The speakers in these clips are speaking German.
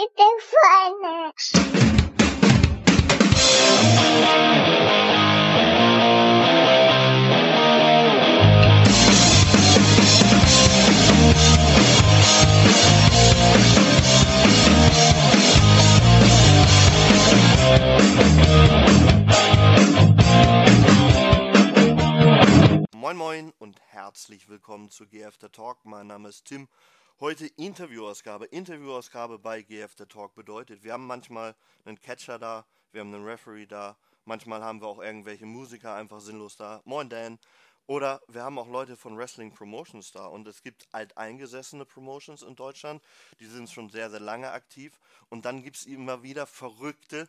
Stefane. Moin Moin und herzlich willkommen zu GF The Talk. Mein Name ist Tim. Heute Interviewausgabe. Interviewausgabe bei GF The Talk bedeutet, wir haben manchmal einen Catcher da, wir haben einen Referee da, manchmal haben wir auch irgendwelche Musiker einfach sinnlos da. Moin Dan. Oder wir haben auch Leute von Wrestling Promotions da und es gibt alteingesessene Promotions in Deutschland, die sind schon sehr, sehr lange aktiv und dann gibt es immer wieder Verrückte,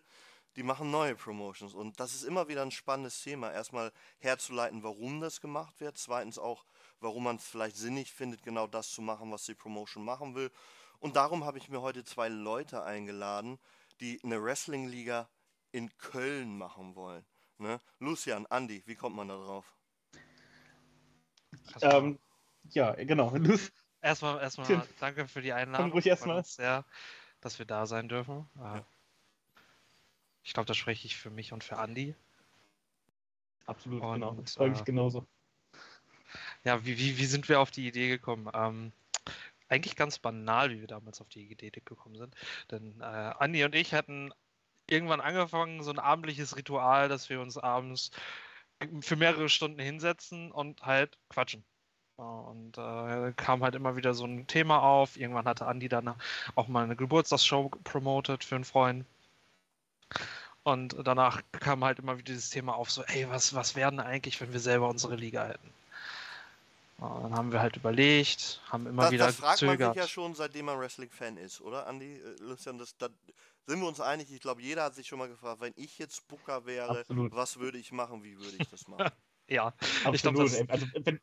die machen neue Promotions. Und das ist immer wieder ein spannendes Thema. Erstmal herzuleiten, warum das gemacht wird. Zweitens auch, warum man es vielleicht sinnig findet, genau das zu machen, was die Promotion machen will. Und darum habe ich mir heute zwei Leute eingeladen, die eine Wrestling-Liga in Köln machen wollen. Ne? Lucian, Andi, wie kommt man da drauf? Ähm, ja, genau. Erstmal, erstmal danke für die Einladung. ruhig erstmal. Sehr, dass wir da sein dürfen. Äh, Ich glaube, da spreche ich für mich und für Andi. Absolut, Und, genau. Das freue mich äh, genauso. Ja, wie, wie, wie sind wir auf die Idee gekommen? Ähm, eigentlich ganz banal, wie wir damals auf die Idee gekommen sind. Denn äh, Andi und ich hatten irgendwann angefangen, so ein abendliches Ritual, dass wir uns abends für mehrere Stunden hinsetzen und halt quatschen. Ja, Und äh, kam halt immer wieder so ein Thema auf. Irgendwann hatte Andi dann auch mal eine Geburtstagsshow promotet für einen Freund. Und danach kam halt immer wieder dieses Thema auf, so, ey, was, was werden eigentlich, wenn wir selber unsere Liga hätten? Dann haben wir halt überlegt, haben immer Das, wieder das fragt man gezögert. sich ja schon, seitdem man Wrestling-Fan ist, oder Andi? Äh, Lucian, das, da sind wir uns einig? Ich glaube, jeder hat sich schon mal gefragt, wenn ich jetzt Booker wäre, Absolut. was würde ich machen, wie würde ich das machen? Ja, Absolut. ich glaube, das, also, wenn,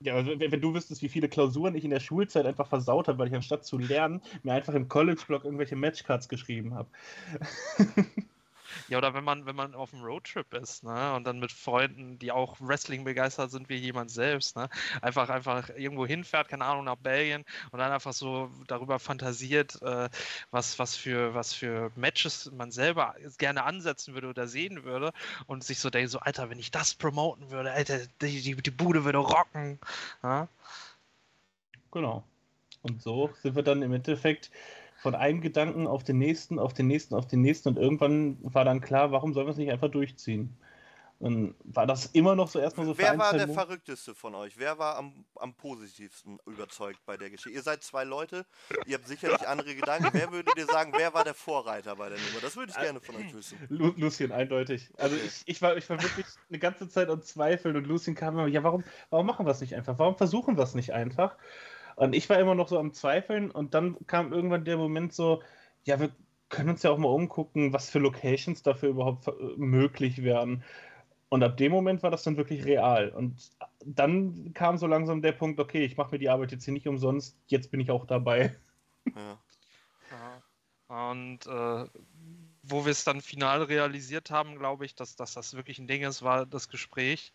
ja, also, wenn, wenn du wüsstest, wie viele Klausuren ich in der Schulzeit einfach versaut habe, weil ich anstatt zu lernen, mir einfach im College-Blog irgendwelche Matchcards geschrieben habe. ja, oder wenn man, wenn man auf einem Roadtrip ist, ne, und dann mit Freunden, die auch Wrestling begeistert sind, wie jemand selbst, ne, einfach, einfach irgendwo hinfährt, keine Ahnung, nach Belgien und dann einfach so darüber fantasiert, äh, was, was für, was für Matches man selber gerne ansetzen würde oder sehen würde und sich so denkt, so, Alter, wenn ich das promoten würde, Alter, die, die, die Bude würde rocken, ja? Genau. Und so sind wir dann im Endeffekt von einem Gedanken auf den nächsten, auf den nächsten, auf den nächsten und irgendwann war dann klar, warum sollen wir es nicht einfach durchziehen? Und war das immer noch so erstmal so Wer war der Mo- Verrückteste von euch? Wer war am, am positivsten überzeugt bei der Geschichte? Ihr seid zwei Leute, ihr habt sicherlich andere Gedanken. Wer würde dir sagen, wer war der Vorreiter bei der Nummer? Das würde ich gerne von euch wissen. Lu Lucien, eindeutig. Also ich, ich, war, ich war wirklich eine ganze Zeit am Zweifeln und Lucien kam immer, ja, warum, warum machen wir es nicht einfach? Warum versuchen wir es nicht einfach? Und ich war immer noch so am Zweifeln und dann kam irgendwann der Moment so, ja, wir können uns ja auch mal umgucken, was für Locations dafür überhaupt äh, möglich wären. Und ab dem Moment war das dann wirklich real. Und dann kam so langsam der Punkt, okay, ich mache mir die Arbeit jetzt hier nicht umsonst, jetzt bin ich auch dabei. Ja. Ja. Und äh, wo wir es dann final realisiert haben, glaube ich, dass, dass das wirklich ein Ding ist, war das Gespräch.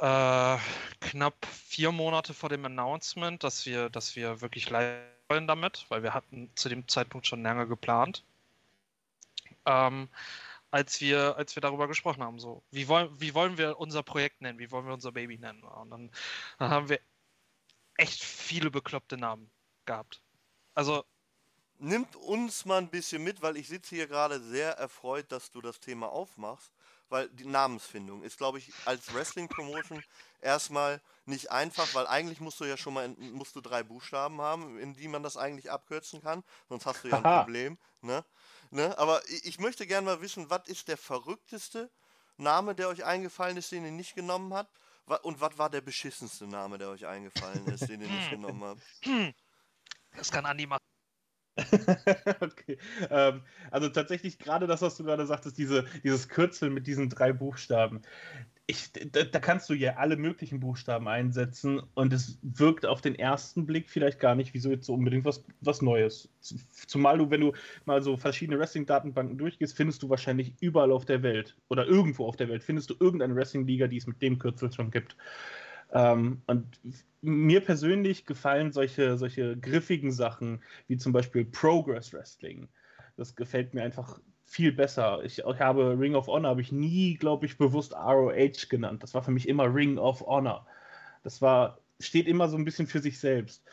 Äh, knapp vier Monate vor dem Announcement, dass wir, dass wir wirklich live wollen damit, weil wir hatten zu dem Zeitpunkt schon länger geplant. Ähm, als wir, als wir darüber gesprochen haben, so, wie wollen, wie wollen wir unser Projekt nennen, wie wollen wir unser Baby nennen? Und dann, dann haben wir echt viele bekloppte Namen gehabt. Also, Nimmt uns mal ein bisschen mit, weil ich sitze hier gerade sehr erfreut, dass du das Thema aufmachst, weil die Namensfindung ist, glaube ich, als Wrestling-Promotion erstmal nicht einfach, weil eigentlich musst du ja schon mal in, musst du drei Buchstaben haben, in die man das eigentlich abkürzen kann, sonst hast du ja ein. Problem. Ne? Ne? Aber ich, ich möchte gerne mal wissen, was ist der verrückteste Name, der euch eingefallen ist, den ihr nicht genommen habt? Und was war der beschissenste Name, der euch eingefallen ist, den ihr nicht genommen habt? das kann Andi machen. okay. Ähm, also tatsächlich gerade das, was du gerade sagtest, diese, dieses Kürzel mit diesen drei Buchstaben. Ich, da, da kannst du ja alle möglichen Buchstaben einsetzen und es wirkt auf den ersten Blick vielleicht gar nicht wie so jetzt so unbedingt was, was Neues. Zumal du, wenn du mal so verschiedene Wrestling-Datenbanken durchgehst, findest du wahrscheinlich überall auf der Welt oder irgendwo auf der Welt findest du irgendeine Wrestling-Liga, die es mit dem Kürzel schon gibt. Ähm, und mir persönlich gefallen solche, solche griffigen Sachen wie zum Beispiel Progress Wrestling. Das gefällt mir einfach viel besser. Ich, ich habe Ring of Honor, habe ich nie, glaube ich, bewusst ROH genannt. Das war für mich immer Ring of Honor. Das war, steht immer so ein bisschen für sich selbst.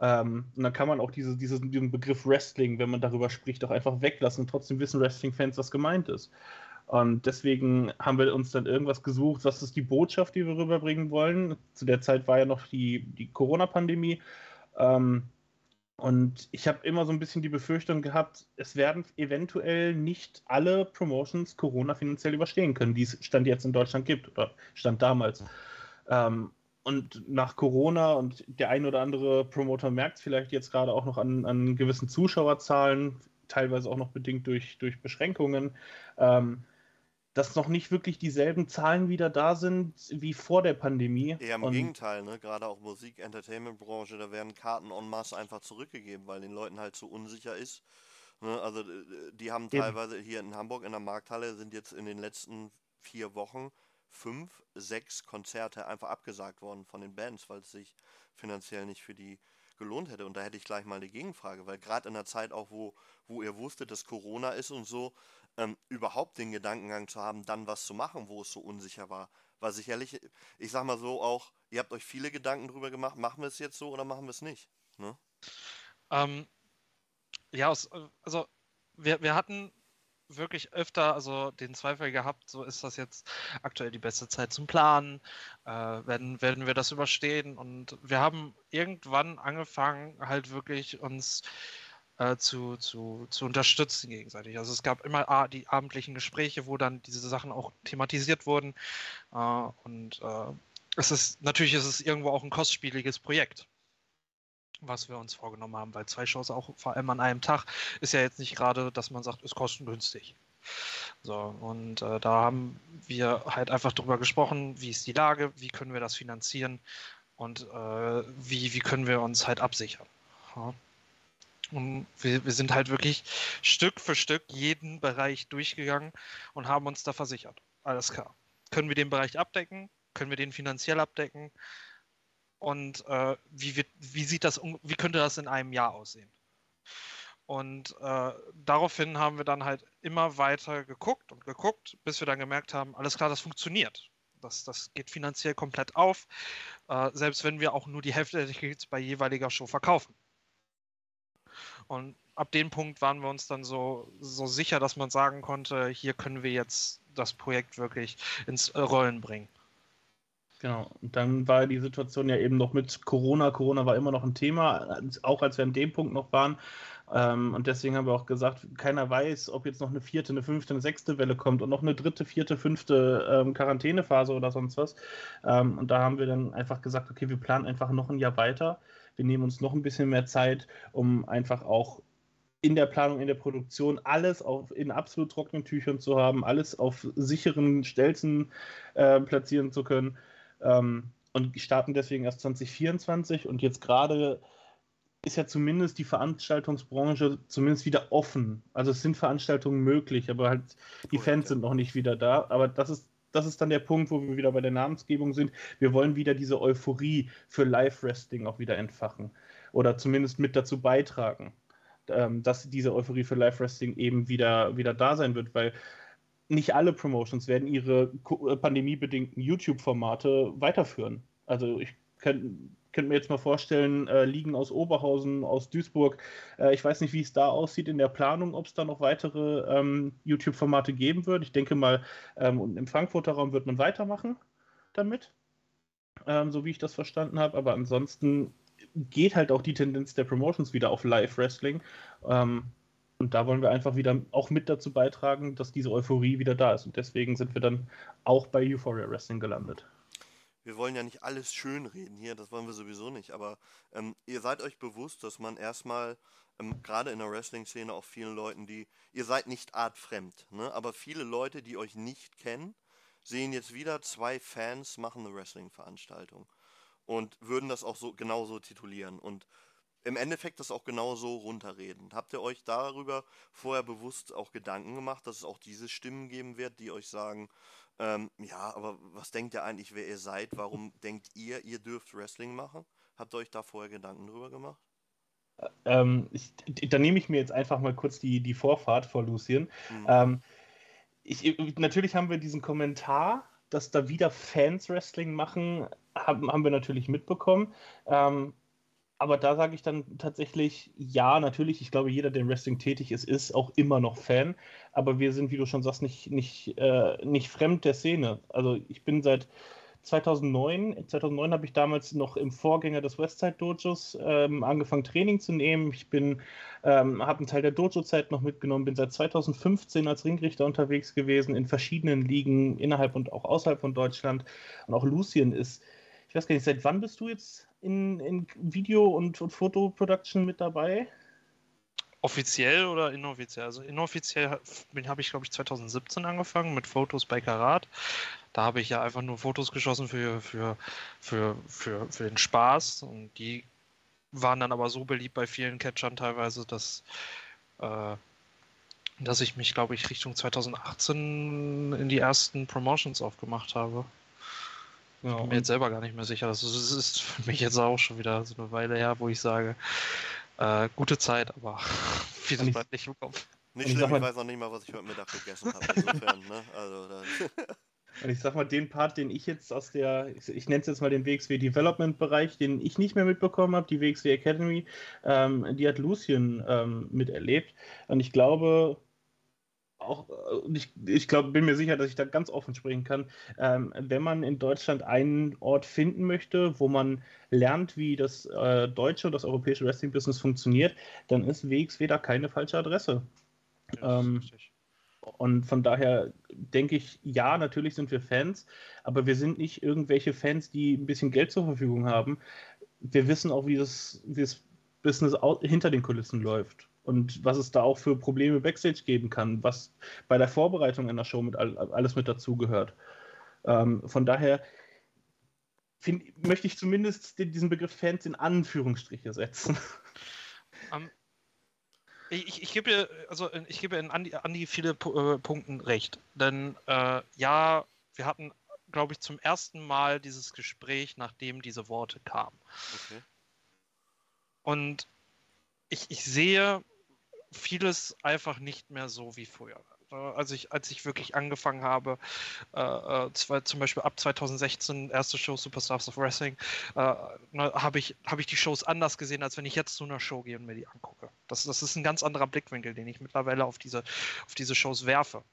Ähm, und dann kann man auch diese, diese, diesen Begriff Wrestling, wenn man darüber spricht, auch einfach weglassen und trotzdem wissen Wrestling-Fans, was gemeint ist. Und deswegen haben wir uns dann irgendwas gesucht, was ist die Botschaft, die wir rüberbringen wollen. Zu der Zeit war ja noch die, die Corona-Pandemie. Ähm, und ich habe immer so ein bisschen die Befürchtung gehabt, es werden eventuell nicht alle Promotions Corona finanziell überstehen können, die es Stand jetzt in Deutschland gibt oder Stand damals. Ähm, und nach Corona und der ein oder andere Promoter merkt es vielleicht jetzt gerade auch noch an, an gewissen Zuschauerzahlen, teilweise auch noch bedingt durch, durch Beschränkungen, ähm, dass noch nicht wirklich dieselben Zahlen wieder da sind wie vor der Pandemie. Eher im und Gegenteil, ne? gerade auch Musik, Entertainment-Branche, da werden Karten en masse einfach zurückgegeben, weil den Leuten halt so unsicher ist. Ne? Also die haben teilweise Eben. hier in Hamburg in der Markthalle sind jetzt in den letzten vier Wochen fünf, sechs Konzerte einfach abgesagt worden von den Bands, weil es sich finanziell nicht für die gelohnt hätte. Und da hätte ich gleich mal eine Gegenfrage, weil gerade in der Zeit auch, wo, wo ihr wusstet, dass Corona ist und so, ähm, überhaupt den Gedankengang zu haben, dann was zu machen, wo es so unsicher war, war sicherlich, ich sag mal so auch, ihr habt euch viele Gedanken drüber gemacht, machen wir es jetzt so oder machen wir es nicht? Ne? Ähm, ja, also wir, wir hatten wirklich öfter also den Zweifel gehabt, so ist das jetzt aktuell die beste Zeit zum Planen, äh, werden, werden wir das überstehen und wir haben irgendwann angefangen halt wirklich uns äh, zu, zu, zu unterstützen gegenseitig. Also es gab immer die abendlichen Gespräche, wo dann diese Sachen auch thematisiert wurden äh, und äh, es ist natürlich ist es irgendwo auch ein kostspieliges Projekt was wir uns vorgenommen haben, weil zwei Shows auch vor allem an einem Tag ist ja jetzt nicht gerade, dass man sagt, ist kostengünstig. So, und äh, da haben wir halt einfach drüber gesprochen, wie ist die Lage, wie können wir das finanzieren und äh, wie, wie können wir uns halt absichern. Ja. Und wir, wir sind halt wirklich Stück für Stück jeden Bereich durchgegangen und haben uns da versichert. Alles klar. Können wir den Bereich abdecken? Können wir den finanziell abdecken? und äh, wie, wird, wie sieht das, wie könnte das in einem Jahr aussehen? Und äh, daraufhin haben wir dann halt immer weiter geguckt und geguckt, bis wir dann gemerkt haben, alles klar, das funktioniert. Das, das geht finanziell komplett auf, äh, selbst wenn wir auch nur die Hälfte der Tickets bei jeweiliger Show verkaufen. Und ab dem Punkt waren wir uns dann so, so sicher, dass man sagen konnte, hier können wir jetzt das Projekt wirklich ins Rollen bringen. Genau. Und dann war die Situation ja eben noch mit Corona. Corona war immer noch ein Thema, auch als wir an dem Punkt noch waren. Ähm, und deswegen haben wir auch gesagt, keiner weiß, ob jetzt noch eine vierte, eine fünfte, eine sechste Welle kommt und noch eine dritte, vierte, fünfte ähm, Quarantänephase oder sonst was. Ähm, und da haben wir dann einfach gesagt, okay, wir planen einfach noch ein Jahr weiter. Wir nehmen uns noch ein bisschen mehr Zeit, um einfach auch in der Planung, in der Produktion alles auf, in absolut trockenen Tüchern zu haben, alles auf sicheren Stelzen äh, platzieren zu können. Ähm, und starten deswegen erst 2024 und jetzt gerade ist ja zumindest die Veranstaltungsbranche zumindest wieder offen. Also es sind Veranstaltungen möglich, aber halt die Fans sind noch nicht wieder da. Aber das ist, das ist dann der Punkt, wo wir wieder bei der Namensgebung sind. Wir wollen wieder diese Euphorie für Live-Wrestling auch wieder entfachen. Oder zumindest mit dazu beitragen, ähm, dass diese Euphorie für Live-Wrestling eben wieder, wieder da sein wird, weil nicht alle Promotions werden ihre pandemiebedingten YouTube-Formate weiterführen. Also ich könnte könnt mir jetzt mal vorstellen, äh, Ligen aus Oberhausen, aus Duisburg. Äh, ich weiß nicht, wie es da aussieht in der Planung, ob es da noch weitere ähm, YouTube-Formate geben wird. Ich denke mal, ähm, im Frankfurter Raum wird man weitermachen damit, ähm, so wie ich das verstanden habe. Aber ansonsten geht halt auch die Tendenz der Promotions wieder auf Live-Wrestling. Ähm, und da wollen wir einfach wieder auch mit dazu beitragen, dass diese Euphorie wieder da ist. Und deswegen sind wir dann auch bei Euphoria Wrestling gelandet. Wir wollen ja nicht alles schönreden hier, das wollen wir sowieso nicht. Aber ähm, ihr seid euch bewusst, dass man erstmal, ähm, gerade in der Wrestling-Szene, auch vielen Leuten, die, ihr seid nicht artfremd, ne? aber viele Leute, die euch nicht kennen, sehen jetzt wieder, zwei Fans machen eine Wrestling-Veranstaltung und würden das auch so genauso titulieren. Und im Endeffekt das auch genau so runterreden. Habt ihr euch darüber vorher bewusst auch Gedanken gemacht, dass es auch diese Stimmen geben wird, die euch sagen, ähm, ja, aber was denkt ihr eigentlich, wer ihr seid? Warum denkt ihr, ihr dürft Wrestling machen? Habt ihr euch da vorher Gedanken drüber gemacht? Ähm, ich, da nehme ich mir jetzt einfach mal kurz die, die Vorfahrt vor Lucien. Mhm. Ähm, ich, natürlich haben wir diesen Kommentar, dass da wieder Fans Wrestling machen, haben, haben wir natürlich mitbekommen. Ähm, aber da sage ich dann tatsächlich, ja, natürlich, ich glaube, jeder, der im Wrestling tätig ist, ist auch immer noch Fan. Aber wir sind, wie du schon sagst, nicht, nicht, äh, nicht fremd der Szene. Also ich bin seit 2009, 2009 habe ich damals noch im Vorgänger des Westside Dojos ähm, angefangen Training zu nehmen. Ich bin, ähm, habe einen Teil der Dojo-Zeit noch mitgenommen, bin seit 2015 als Ringrichter unterwegs gewesen in verschiedenen Ligen innerhalb und auch außerhalb von Deutschland. Und auch Lucien ist, ich weiß gar nicht, seit wann bist du jetzt in, in Video- und, und Fotoproduction mit dabei? Offiziell oder inoffiziell? Also inoffiziell habe ich, glaube ich, 2017 angefangen mit Fotos bei Karat. Da habe ich ja einfach nur Fotos geschossen für, für, für, für, für den Spaß. Und die waren dann aber so beliebt bei vielen Catchern teilweise, dass, äh, dass ich mich, glaube ich, Richtung 2018 in die ersten Promotions aufgemacht habe. Ja, ich bin mir jetzt selber gar nicht mehr sicher. Das ist für mich jetzt auch schon wieder so eine Weile her, wo ich sage, äh, gute Zeit, aber vieles bleibt nicht im Kopf. Nicht schlimm, ich, ich weiß noch nicht mal, was ich heute Mittag gegessen habe. Insofern, ne? Also, Und ich sag mal, den Part, den ich jetzt aus der, ich, ich nenne es jetzt mal den WXW Development Bereich, den ich nicht mehr mitbekommen habe, die WXW Academy, ähm, die hat Lucien ähm, miterlebt. Und ich glaube, auch, äh, ich, ich glaube, bin mir sicher, dass ich da ganz offen sprechen kann. Ähm, wenn man in Deutschland einen Ort finden möchte, wo man lernt, wie das äh, deutsche und das europäische Wrestling-Business funktioniert, dann ist WXW da keine falsche Adresse. Ja, ähm, und von daher denke ich, ja, natürlich sind wir Fans, aber wir sind nicht irgendwelche Fans, die ein bisschen Geld zur Verfügung haben. Wir wissen auch, wie das, wie das Business hinter den Kulissen läuft und was es da auch für Probleme backstage geben kann, was bei der Vorbereitung einer Show mit alles mit dazugehört. Ähm, von daher find, möchte ich zumindest diesen Begriff Fans in Anführungsstriche setzen. Um, ich, ich, gebe also ich gebe in Andi, Andi viele äh, Punkten recht, denn äh, ja, wir hatten, glaube ich, zum ersten Mal dieses Gespräch, nachdem diese Worte kamen. Okay. Und ich, ich sehe vieles einfach nicht mehr so wie früher. Als ich, als ich wirklich angefangen habe, äh, äh zwei, zum Beispiel ab 2016, erste Show Superstars of Wrestling, äh, ne, habe ich, hab ich die Shows anders gesehen, als wenn ich jetzt zu einer Show gehe und mir die angucke. Das, das ist ein ganz anderer Blickwinkel, den ich mittlerweile auf diese, auf diese Shows werfe.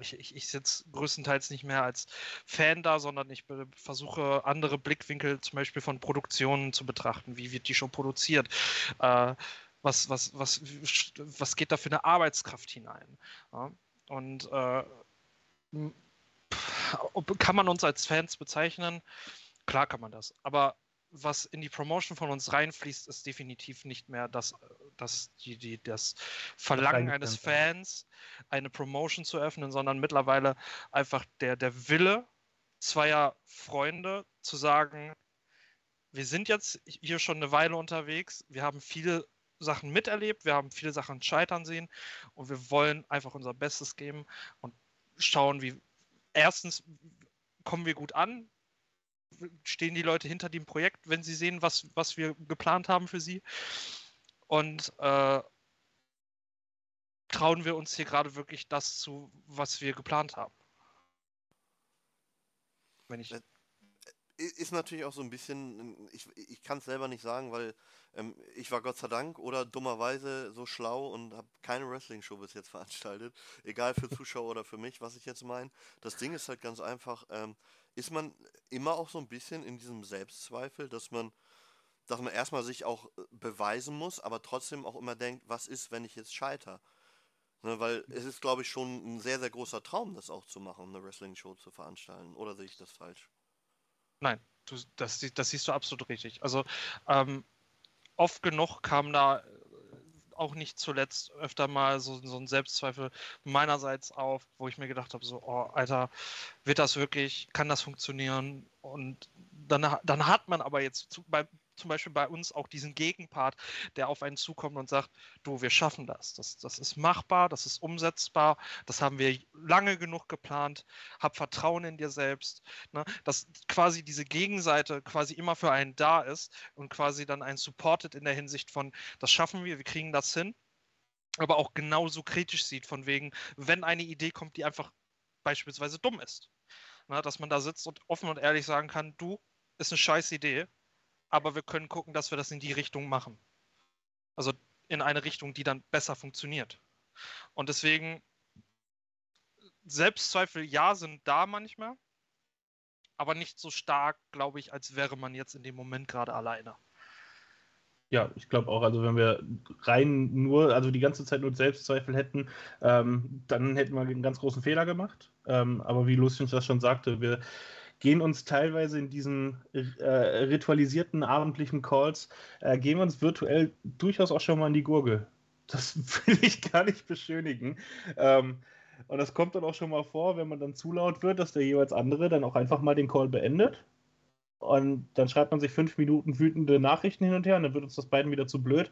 Ich, ich, ich sitze größtenteils nicht mehr als Fan da, sondern ich versuche andere Blickwinkel zum Beispiel von Produktionen zu betrachten. Wie wird die Show produziert? Äh, was, was, was, was geht da für eine Arbeitskraft hinein? Ja? Und äh, kann man uns als Fans bezeichnen? Klar kann man das. Aber was in die Promotion von uns reinfließt, ist definitiv nicht mehr das, das, die, die, das Verlangen eines Fans, eine Promotion zu öffnen, sondern mittlerweile einfach der, der Wille zweier Freunde zu sagen, wir sind jetzt hier schon eine Weile unterwegs, wir haben viele Sachen miterlebt, wir haben viele Sachen scheitern sehen und wir wollen einfach unser Bestes geben und schauen, wie erstens kommen wir gut an, stehen die Leute hinter dem Projekt, wenn sie sehen, was, was wir geplant haben für sie und äh, trauen wir uns hier gerade wirklich das zu, was wir geplant haben. Wenn ich ist natürlich auch so ein bisschen, ich, ich kann es selber nicht sagen, weil ähm, ich war Gott sei Dank oder dummerweise so schlau und habe keine Wrestling-Show bis jetzt veranstaltet. Egal für Zuschauer oder für mich, was ich jetzt meine. Das Ding ist halt ganz einfach, ähm, ist man immer auch so ein bisschen in diesem Selbstzweifel, dass man, dass man erstmal sich auch äh, beweisen muss, aber trotzdem auch immer denkt, was ist, wenn ich jetzt scheiter? Ne, weil es ist, glaube ich, schon ein sehr, sehr großer Traum, das auch zu machen, eine Wrestling-Show zu veranstalten. Oder sehe ich das falsch? Nein, du, das, das siehst du absolut richtig. Also ähm, oft genug kam da äh, auch nicht zuletzt öfter mal so, so ein Selbstzweifel meinerseits auf, wo ich mir gedacht habe, so, oh, Alter, wird das wirklich, kann das funktionieren? Und dann, dann hat man aber jetzt zu, bei, zum Beispiel bei uns auch diesen Gegenpart, der auf einen zukommt und sagt, du, wir schaffen das. Das, das ist machbar, das ist umsetzbar, das haben wir lange genug geplant, hab Vertrauen in dir selbst. Ne? Dass quasi diese Gegenseite quasi immer für einen da ist und quasi dann einen supportet in der Hinsicht von, das schaffen wir, wir kriegen das hin aber auch genauso kritisch sieht, von wegen, wenn eine Idee kommt, die einfach beispielsweise dumm ist. Na, dass man da sitzt und offen und ehrlich sagen kann, du, ist eine scheiß Idee, aber wir können gucken, dass wir das in die Richtung machen. Also in eine Richtung, die dann besser funktioniert. Und deswegen, Selbstzweifel, ja, sind da manchmal, aber nicht so stark, glaube ich, als wäre man jetzt in dem Moment gerade alleine. Ja, ich glaube auch, also wenn wir rein nur, also die ganze Zeit nur Selbstzweifel hätten, ähm, dann hätten wir einen ganz großen Fehler gemacht. Ähm, aber wie Lucien das schon sagte, wir gehen uns teilweise in diesen äh, ritualisierten abendlichen Calls, äh, gehen uns virtuell durchaus auch schon mal in die Gurgel. Das will ich gar nicht beschönigen. Ähm, und das kommt dann auch schon mal vor, wenn man dann zu laut wird, dass der jeweils andere dann auch einfach mal den Call beendet und dann schreibt man sich fünf Minuten wütende Nachrichten hin und her und dann wird uns das beiden wieder zu blöd,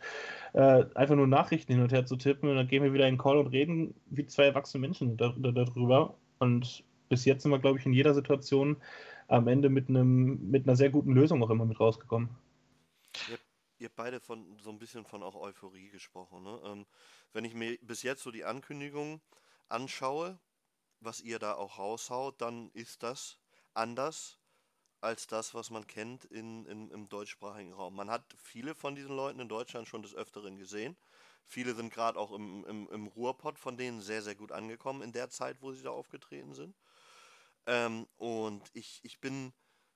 äh, einfach nur Nachrichten hin und her zu tippen und dann gehen wir wieder in den Call und reden wie zwei erwachsene Menschen darüber. Und bis jetzt sind wir, glaube ich, in jeder Situation am Ende mit, einem, mit einer sehr guten Lösung auch immer mit rausgekommen. Ihr, ihr habt beide von so ein bisschen von auch Euphorie gesprochen. Ne? Ähm, wenn ich mir bis jetzt so die Ankündigung anschaue, was ihr da auch raushaut, dann ist das anders als das, was man kennt in, in, im deutschsprachigen Raum. Man hat viele von diesen Leuten in Deutschland schon des Öfteren gesehen. Viele sind gerade auch im, im, im Ruhrpott von denen sehr, sehr gut angekommen in der Zeit, wo sie da aufgetreten sind. Ähm, und ich, ich bin,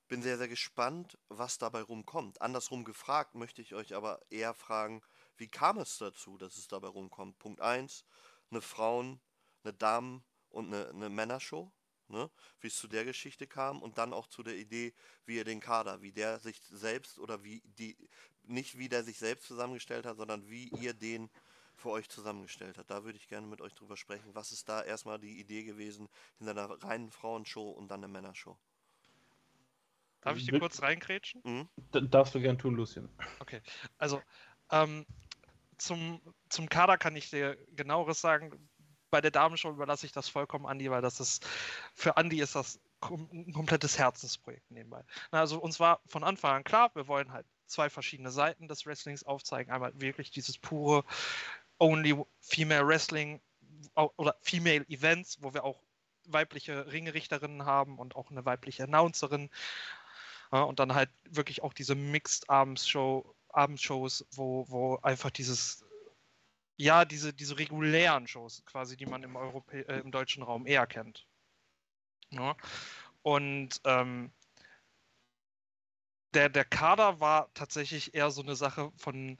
bin sehr, sehr gespannt, was dabei rumkommt. Andersrum gefragt möchte ich euch aber eher fragen, wie kam es dazu, dass es dabei rumkommt? Punkt 1, eine Frauen-, eine Damen- und eine, eine Männershow ne? wie es zu der Geschichte kam und dann auch zu der Idee, wie er den Kader, wie der sich selbst oder wie die, nicht wie der sich selbst zusammengestellt hat, sondern wie ihr den für euch zusammengestellt hat. Da würde ich gerne mit euch drüber sprechen. Was ist da erstmal die Idee gewesen hinter einer reinen Frauenshow und dann einer Männershow? Darf ich dir kurz reingrätschen? Mhm. Darfst du gern tun, Lucien. Okay, also ähm, zum, zum Kader kann ich dir genaueres sagen bei der Damenshow überlasse ich das vollkommen Andi, weil das ist, für Andi ist das ein komplettes Herzensprojekt nebenbei. also uns war von Anfang an klar, wir wollen halt zwei verschiedene Seiten des Wrestlings aufzeigen. Einmal wirklich dieses pure Only Female Wrestling oder Female Events, wo wir auch weibliche Ringerichterinnen haben und auch eine weibliche Announcerin. Und dann halt wirklich auch diese Mixed Abendshow, Abendshows, wo, wo einfach dieses ja, diese, diese regulären Shows quasi, die man im, Europä äh, im deutschen Raum eher kennt. Ja. Und ähm, der, der Kader war tatsächlich eher so eine Sache von,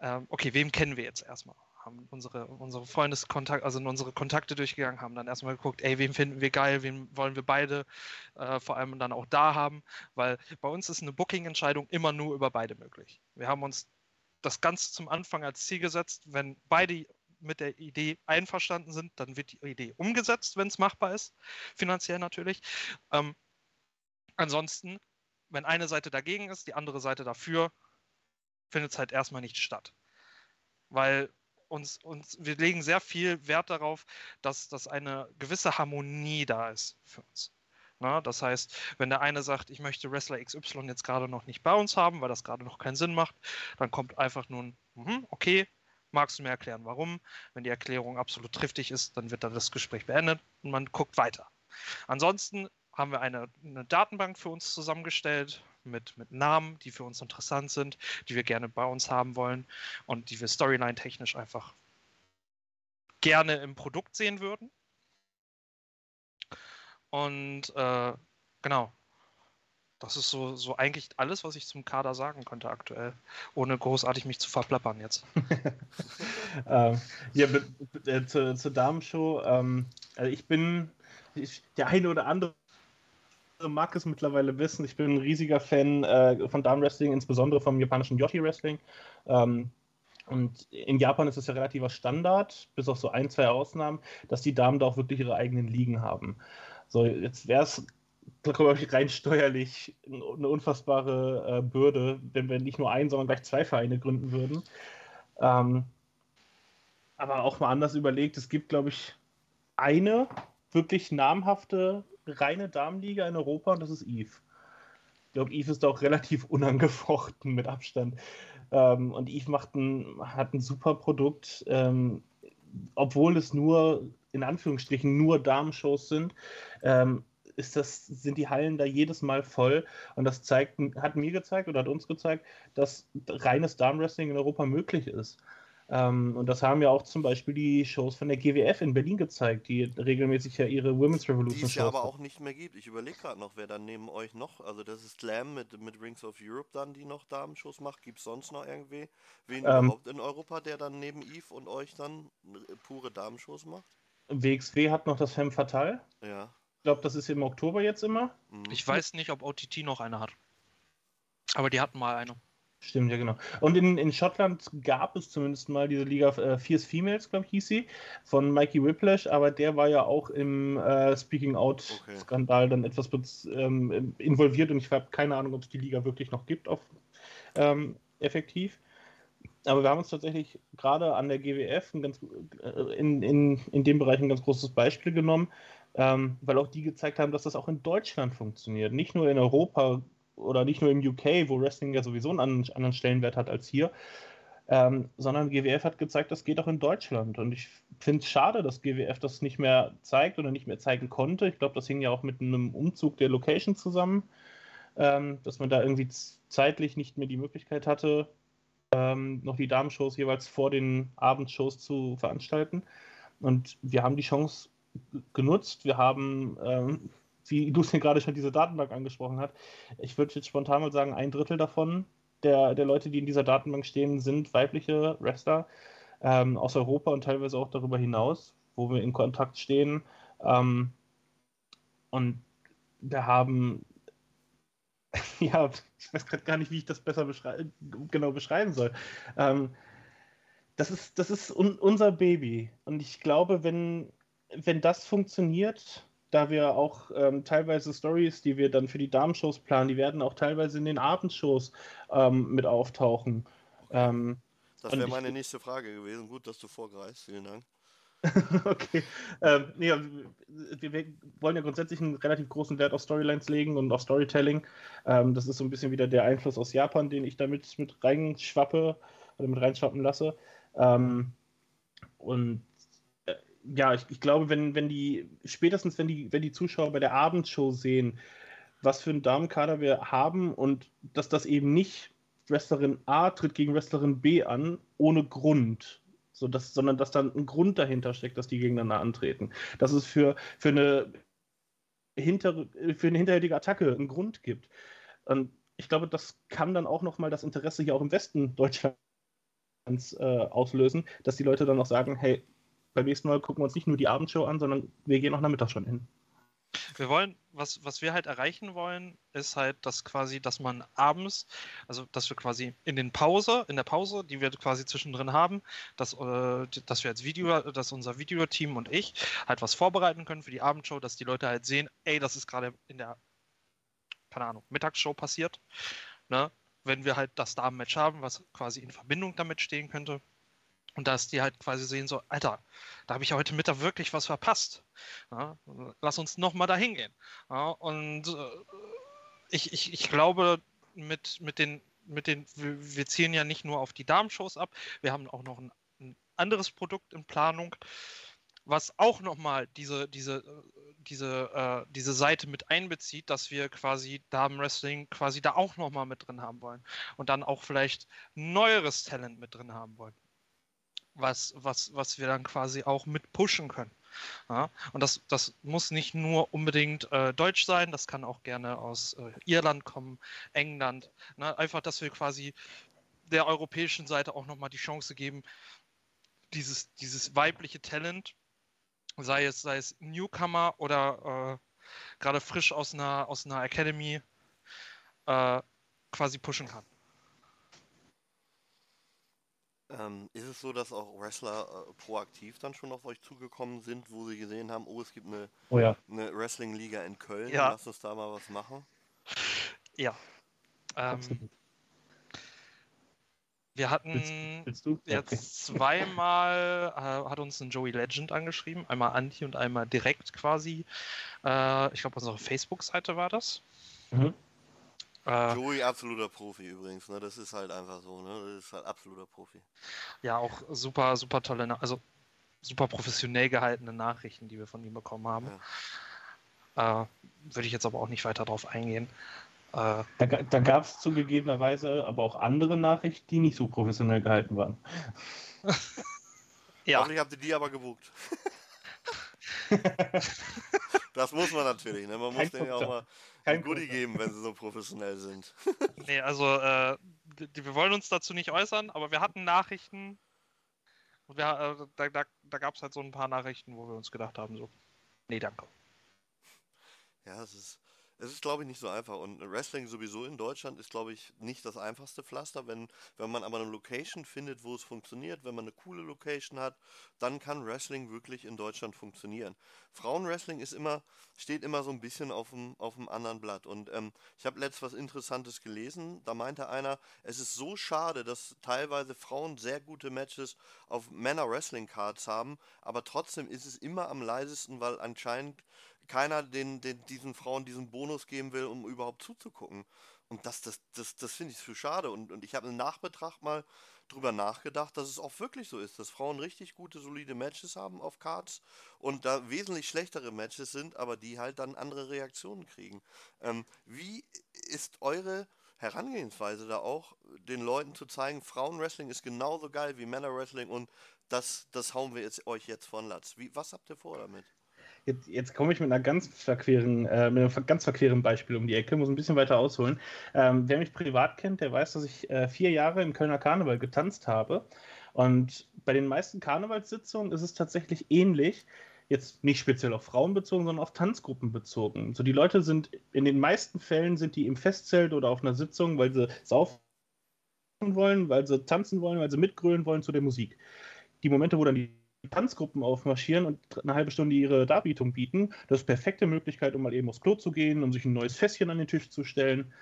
ähm, okay, wem kennen wir jetzt erstmal? Haben unsere, unsere Freundeskontakt, also unsere Kontakte durchgegangen, haben dann erstmal geguckt, ey, wen finden wir geil, wen wollen wir beide äh, vor allem dann auch da haben, weil bei uns ist eine Booking-Entscheidung immer nur über beide möglich. Wir haben uns das ganz zum Anfang als Ziel gesetzt. Wenn beide mit der Idee einverstanden sind, dann wird die Idee umgesetzt, wenn es machbar ist, finanziell natürlich. Ähm, ansonsten, wenn eine Seite dagegen ist, die andere Seite dafür, findet es halt erstmal nicht statt. Weil uns, uns, wir legen sehr viel Wert darauf, dass, dass eine gewisse Harmonie da ist für uns. Na, das heißt, wenn der eine sagt, ich möchte Wrestler XY jetzt gerade noch nicht bei uns haben, weil das gerade noch keinen Sinn macht, dann kommt einfach nur ein, mhm, okay, magst du mir erklären, warum? Wenn die Erklärung absolut triftig ist, dann wird dann das Gespräch beendet und man guckt weiter. Ansonsten haben wir eine, eine Datenbank für uns zusammengestellt mit, mit Namen, die für uns interessant sind, die wir gerne bei uns haben wollen und die wir storyline-technisch einfach gerne im Produkt sehen würden. Und äh, genau. Das ist so, so eigentlich alles, was ich zum Kader sagen könnte aktuell, ohne großartig mich zu verplappern jetzt. ähm, ja, äh, zur, zur Damenshow. Ähm, also ich bin, ich, der eine oder andere mag es mittlerweile wissen, ich bin ein riesiger Fan äh, von Damenwrestling, insbesondere vom japanischen Yoshi-Wrestling. Ähm, und in Japan ist es ja relativer Standard, bis auf so ein, zwei Ausnahmen, dass die Damen da auch wirklich ihre eigenen Ligen haben. So, jetzt wäre es glaube ich, rein steuerlich eine unfassbare äh, Bürde, wenn wir nicht nur einen, sondern gleich zwei Vereine gründen würden. Ähm, aber auch mal anders überlegt, es gibt, glaube ich, eine wirklich namhafte reine Damenliga in Europa und das ist Eve. Ich glaube, Eve ist auch relativ unangefochten mit Abstand. Ähm, und Eve macht ein, hat ein super Produkt, ähm, obwohl es nur, in Anführungsstrichen, nur Damenshows sind. Ähm, ist das, sind die Hallen da jedes Mal voll. Und das zeigt, hat mir gezeigt oder hat uns gezeigt, dass reines Darmwrestling in Europa möglich ist. Ähm, und das haben ja auch zum Beispiel die Shows von der GWF in Berlin gezeigt, die regelmäßig ja ihre Women's Revolution Die es ja aber auch nicht mehr gibt. Ich überlege gerade noch, wer dann neben euch noch, also das ist Slam mit, mit Rings of Europe dann, die noch Damenshows macht. Gibt es sonst noch irgendwie wen ähm, überhaupt in Europa, der dann neben Eve und euch dann pure Damenshows macht? WXW hat noch das Femme Fatale. Ja. Ich glaube, das ist im Oktober jetzt immer. Mhm. Ich weiß nicht, ob OTT noch eine hat. Aber die hatten mal eine. Stimmt, ja, genau. Und in, in Schottland gab es zumindest mal diese Liga äh, Fierce Females, glaube ich, hieß sie, von Mikey Whiplash, aber der war ja auch im äh, Speaking Out-Skandal okay. dann etwas ähm, involviert und ich habe keine Ahnung, ob es die Liga wirklich noch gibt, auf, ähm, effektiv. Aber wir haben uns tatsächlich gerade an der GWF ganz, äh, in, in, in dem Bereich ein ganz großes Beispiel genommen, ähm, weil auch die gezeigt haben, dass das auch in Deutschland funktioniert. Nicht nur in Europa oder nicht nur im UK, wo Wrestling ja sowieso einen anderen Stellenwert hat als hier, ähm, sondern GWF hat gezeigt, das geht auch in Deutschland. Und ich finde es schade, dass GWF das nicht mehr zeigt oder nicht mehr zeigen konnte. Ich glaube, das hing ja auch mit einem Umzug der Location zusammen, ähm, dass man da irgendwie zeitlich nicht mehr die Möglichkeit hatte, ähm, noch die Damenshows jeweils vor den Abendshows zu veranstalten. Und wir haben die Chance genutzt. Wir haben, ähm, wie Lucien gerade schon diese Datenbank angesprochen hat, ich würde jetzt spontan mal sagen, ein Drittel davon der, der Leute, die in dieser Datenbank stehen, sind weibliche Wrestler ähm, aus Europa und teilweise auch darüber hinaus, wo wir in Kontakt stehen. Ähm, und wir haben, ja, ich weiß gerade gar nicht, wie ich das besser beschrei genau beschreiben soll. Ähm, das ist, das ist un unser Baby. Und ich glaube, wenn, wenn das funktioniert, da wir auch ähm, teilweise Stories, die wir dann für die Damenshows planen, die werden auch teilweise in den Abendshows ähm, mit auftauchen. Ähm, das wäre meine nächste Frage gewesen. Gut, dass du vorgreifst. Vielen Dank. okay. Ähm, nee, wir, wir, wollen ja grundsätzlich einen relativ großen Wert auf Storylines legen und auf Storytelling. Ähm, das ist so ein bisschen wieder der Einfluss aus Japan, den ich damit mit reinschwappe oder mit reinschwappen lasse. Ähm, und ja, ich, ich, glaube, wenn, wenn die, spätestens wenn die, wenn die Zuschauer bei der Abendshow sehen, was für einen Damenkader wir haben und dass das eben nicht Wrestlerin A tritt gegen Wrestlerin B an, ohne Grund. So dass, sondern dass dann ein Grund dahinter steckt, dass die gegeneinander antreten. Dass es für, für, eine, hinter, für eine hinterhältige Attacke einen Grund gibt. Und ich glaube, das kann dann auch nochmal das Interesse hier auch im Westen Deutschlands äh, auslösen, dass die Leute dann auch sagen, hey, beim nächsten Mal gucken wir uns nicht nur die Abendshow an, sondern wir gehen auch nachmittags schon hin. Wir wollen, was, was wir halt erreichen wollen, ist halt, dass quasi, dass man abends, also dass wir quasi in den Pause, in der Pause, die wir quasi zwischendrin haben, dass, äh, dass wir als Video, dass unser Videoteam und ich halt was vorbereiten können für die Abendshow, dass die Leute halt sehen, ey, das ist gerade in der, keine Ahnung, Mittagsshow passiert. Ne? Wenn wir halt das Damenmatch haben, was quasi in Verbindung damit stehen könnte. Und dass die halt quasi sehen, so, Alter, da habe ich ja heute Mittag wirklich was verpasst. Ja, lass uns nochmal da hingehen. Ja, und äh, ich, ich, ich glaube, mit, mit den, mit den, wir, zielen ja nicht nur auf die Damenshows ab, wir haben auch noch ein, ein anderes Produkt in Planung, was auch nochmal diese, diese, diese, äh, diese Seite mit einbezieht, dass wir quasi Damenwrestling quasi da auch nochmal mit drin haben wollen. Und dann auch vielleicht neueres Talent mit drin haben wollen was, was, was wir dann quasi auch mit pushen können. Ja, und das, das muss nicht nur unbedingt äh, Deutsch sein, das kann auch gerne aus äh, Irland kommen, England. Ne? Einfach, dass wir quasi der europäischen Seite auch nochmal die Chance geben, dieses, dieses weibliche Talent, sei es, sei es Newcomer oder äh, gerade frisch aus einer, aus einer Academy, äh, quasi pushen kann. Ähm, ist es so, dass auch Wrestler äh, proaktiv dann schon auf euch zugekommen sind, wo sie gesehen haben, oh, es gibt eine, Oh ja. eine Wrestling-Liga in Köln, Ja. lass uns da mal was machen? Ja. Ähm, wir Willst, hatten willst du? Ja, okay. jetzt zweimal, äh, hat uns ein Joey Legend angeschrieben, einmal Anti und einmal direkt quasi. Äh, ich glaube, unsere Facebook-Seite war das. Mhm. Äh, Joey, absoluter Profi übrigens, ne? Das ist halt einfach so, ne? Das ist halt absoluter Profi. ja, auch super, super tolle, also super professionell gehaltene Nachrichten, die wir von ihm bekommen haben. Äh, Würde ich jetzt aber auch nicht weiter drauf eingehen. Äh, Da, da gab es zugegebenerweise aber auch andere Nachrichten, die nicht so professionell gehalten waren. ja, Hoffentlich habt ihr die aber gebucht. das muss man natürlich, ne? Man muss Kein denen ja auch mal Kein ein Goodie geben, wenn sie so professionell sind. nee, also äh, die, wir wollen uns dazu nicht äußern, aber wir hatten Nachrichten. Und wir, äh, da da, da gab es halt so ein paar Nachrichten, wo wir uns gedacht haben, so, nee, danke. Ja, es ist, es ist, glaube ich, nicht so einfach. Und Wrestling sowieso in Deutschland ist, glaube ich, nicht das einfachste Pflaster. Wenn, wenn man aber eine Location findet, wo es funktioniert, wenn man eine coole Location hat, dann kann Wrestling wirklich in Deutschland funktionieren. Frauenwrestling ist immer, steht immer so ein bisschen auf dem, auf dem anderen Blatt. Und ähm, ich habe letzt was Interessantes gelesen. Da meinte einer, es ist so schade, dass teilweise Frauen sehr gute Matches auf Männer-Wrestling-Cards haben, aber trotzdem ist es immer am leisesten, weil anscheinend keiner den, den, diesen Frauen diesen Bonus geben will, um überhaupt zuzugucken. Und das, das, das, das finde ich für schade. Und, und ich habe im Nachbetracht mal drüber nachgedacht, dass es auch wirklich so ist, dass Frauen richtig gute, solide Matches haben auf Cards und da wesentlich schlechtere Matches sind, aber die halt dann andere Reaktionen kriegen. Ähm, wie ist eure Herangehensweise da auch, den Leuten zu zeigen, Frauenwrestling ist genauso geil wie Männerwrestling und das, das hauen wir jetzt, euch jetzt von Latz. Wie, was habt ihr vor damit? Jetzt, jetzt komme ich mit einer ganz verqueren, äh, mit einem ganz verqueren Beispiel um die Ecke, muss ein bisschen weiter ausholen. Ähm, wer mich privat kennt, der weiß, dass ich äh, vier Jahre im Kölner Karneval getanzt habe. Und bei den meisten Karnevalssitzungen ist es tatsächlich ähnlich. Jetzt nicht speziell auf Frauen bezogen, sondern auf Tanzgruppen bezogen. So die Leute sind in den meisten Fällen sind die im Festzelt oder auf einer Sitzung, weil sie saufen wollen, weil sie tanzen wollen, weil sie mitgrölen wollen zu der Musik. Die Momente, wo dann die Tanzgruppen aufmarschieren und eine halbe Stunde ihre Darbietung bieten, das ist perfekte Möglichkeit, um mal eben aufs Klo zu gehen, um sich ein neues Fässchen an den Tisch zu stellen.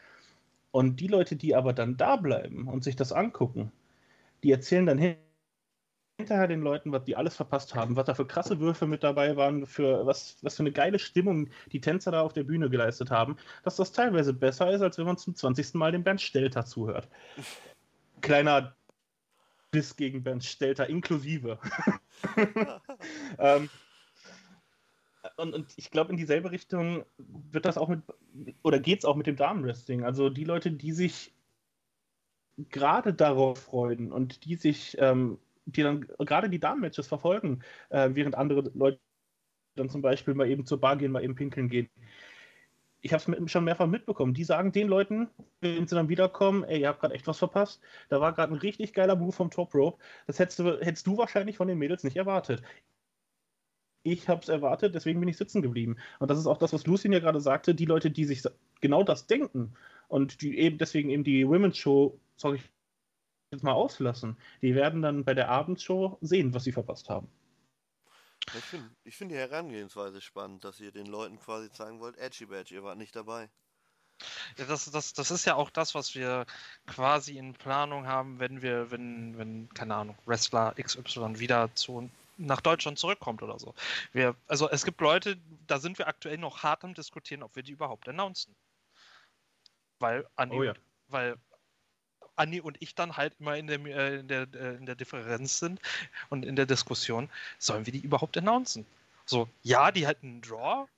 Und die Leute, die aber dann da bleiben und sich das angucken, die erzählen dann hin hinterher den Leuten, was die alles verpasst haben, was da für krasse Würfe mit dabei waren, für was, was für eine geile Stimmung die Tänzer da auf der Bühne geleistet haben, dass das teilweise besser ist, als wenn man zum 20. Mal dem Bernd Stelter zuhört. Kleiner Diss gegen Bernd Stelter inklusive. ähm, und, und ich glaube, in dieselbe Richtung wird das auch mit, oder geht es auch mit dem Damenwrestling. Also die Leute, die sich gerade darauf freuen und die sich, ähm, die dann gerade die Damenmatches verfolgen, äh, während andere Leute dann zum Beispiel mal eben zur Bar gehen, mal eben pinkeln gehen. Ich habe es schon mehrfach mitbekommen. Die sagen den Leuten, wenn sie dann wiederkommen, ey, ihr habt gerade echt was verpasst. Da war gerade ein richtig geiler Move vom Top Rope. Das hättest du, hättest du wahrscheinlich von den Mädels nicht erwartet. Ich habe es erwartet, deswegen bin ich sitzen geblieben. Und das ist auch das, was Lucien ja gerade sagte. Die Leute, die sich genau das denken und die eben deswegen eben die Women's Show, sorry, ich jetzt mal auslassen, die werden dann bei der Abendshow sehen, was sie verpasst haben. Ich finde ich find die Herangehensweise spannend, dass ihr den Leuten quasi zeigen wollt, Edgy Badge, ihr wart nicht dabei. Ja, das, das, das ist ja auch das, was wir quasi in Planung haben, wenn wir, wenn, wenn, keine Ahnung, Wrestler XY wieder zu, nach Deutschland zurückkommt oder so. Wir, also es gibt Leute, da sind wir aktuell noch hart am diskutieren, ob wir die überhaupt announcen. Weil Andi, Oh ja. weil Andi und ich dann halt immer in der, äh, in, der, äh, in der Differenz sind und in der Diskussion, sollen wir die überhaupt announcen? So, ja, die hätten einen Draw,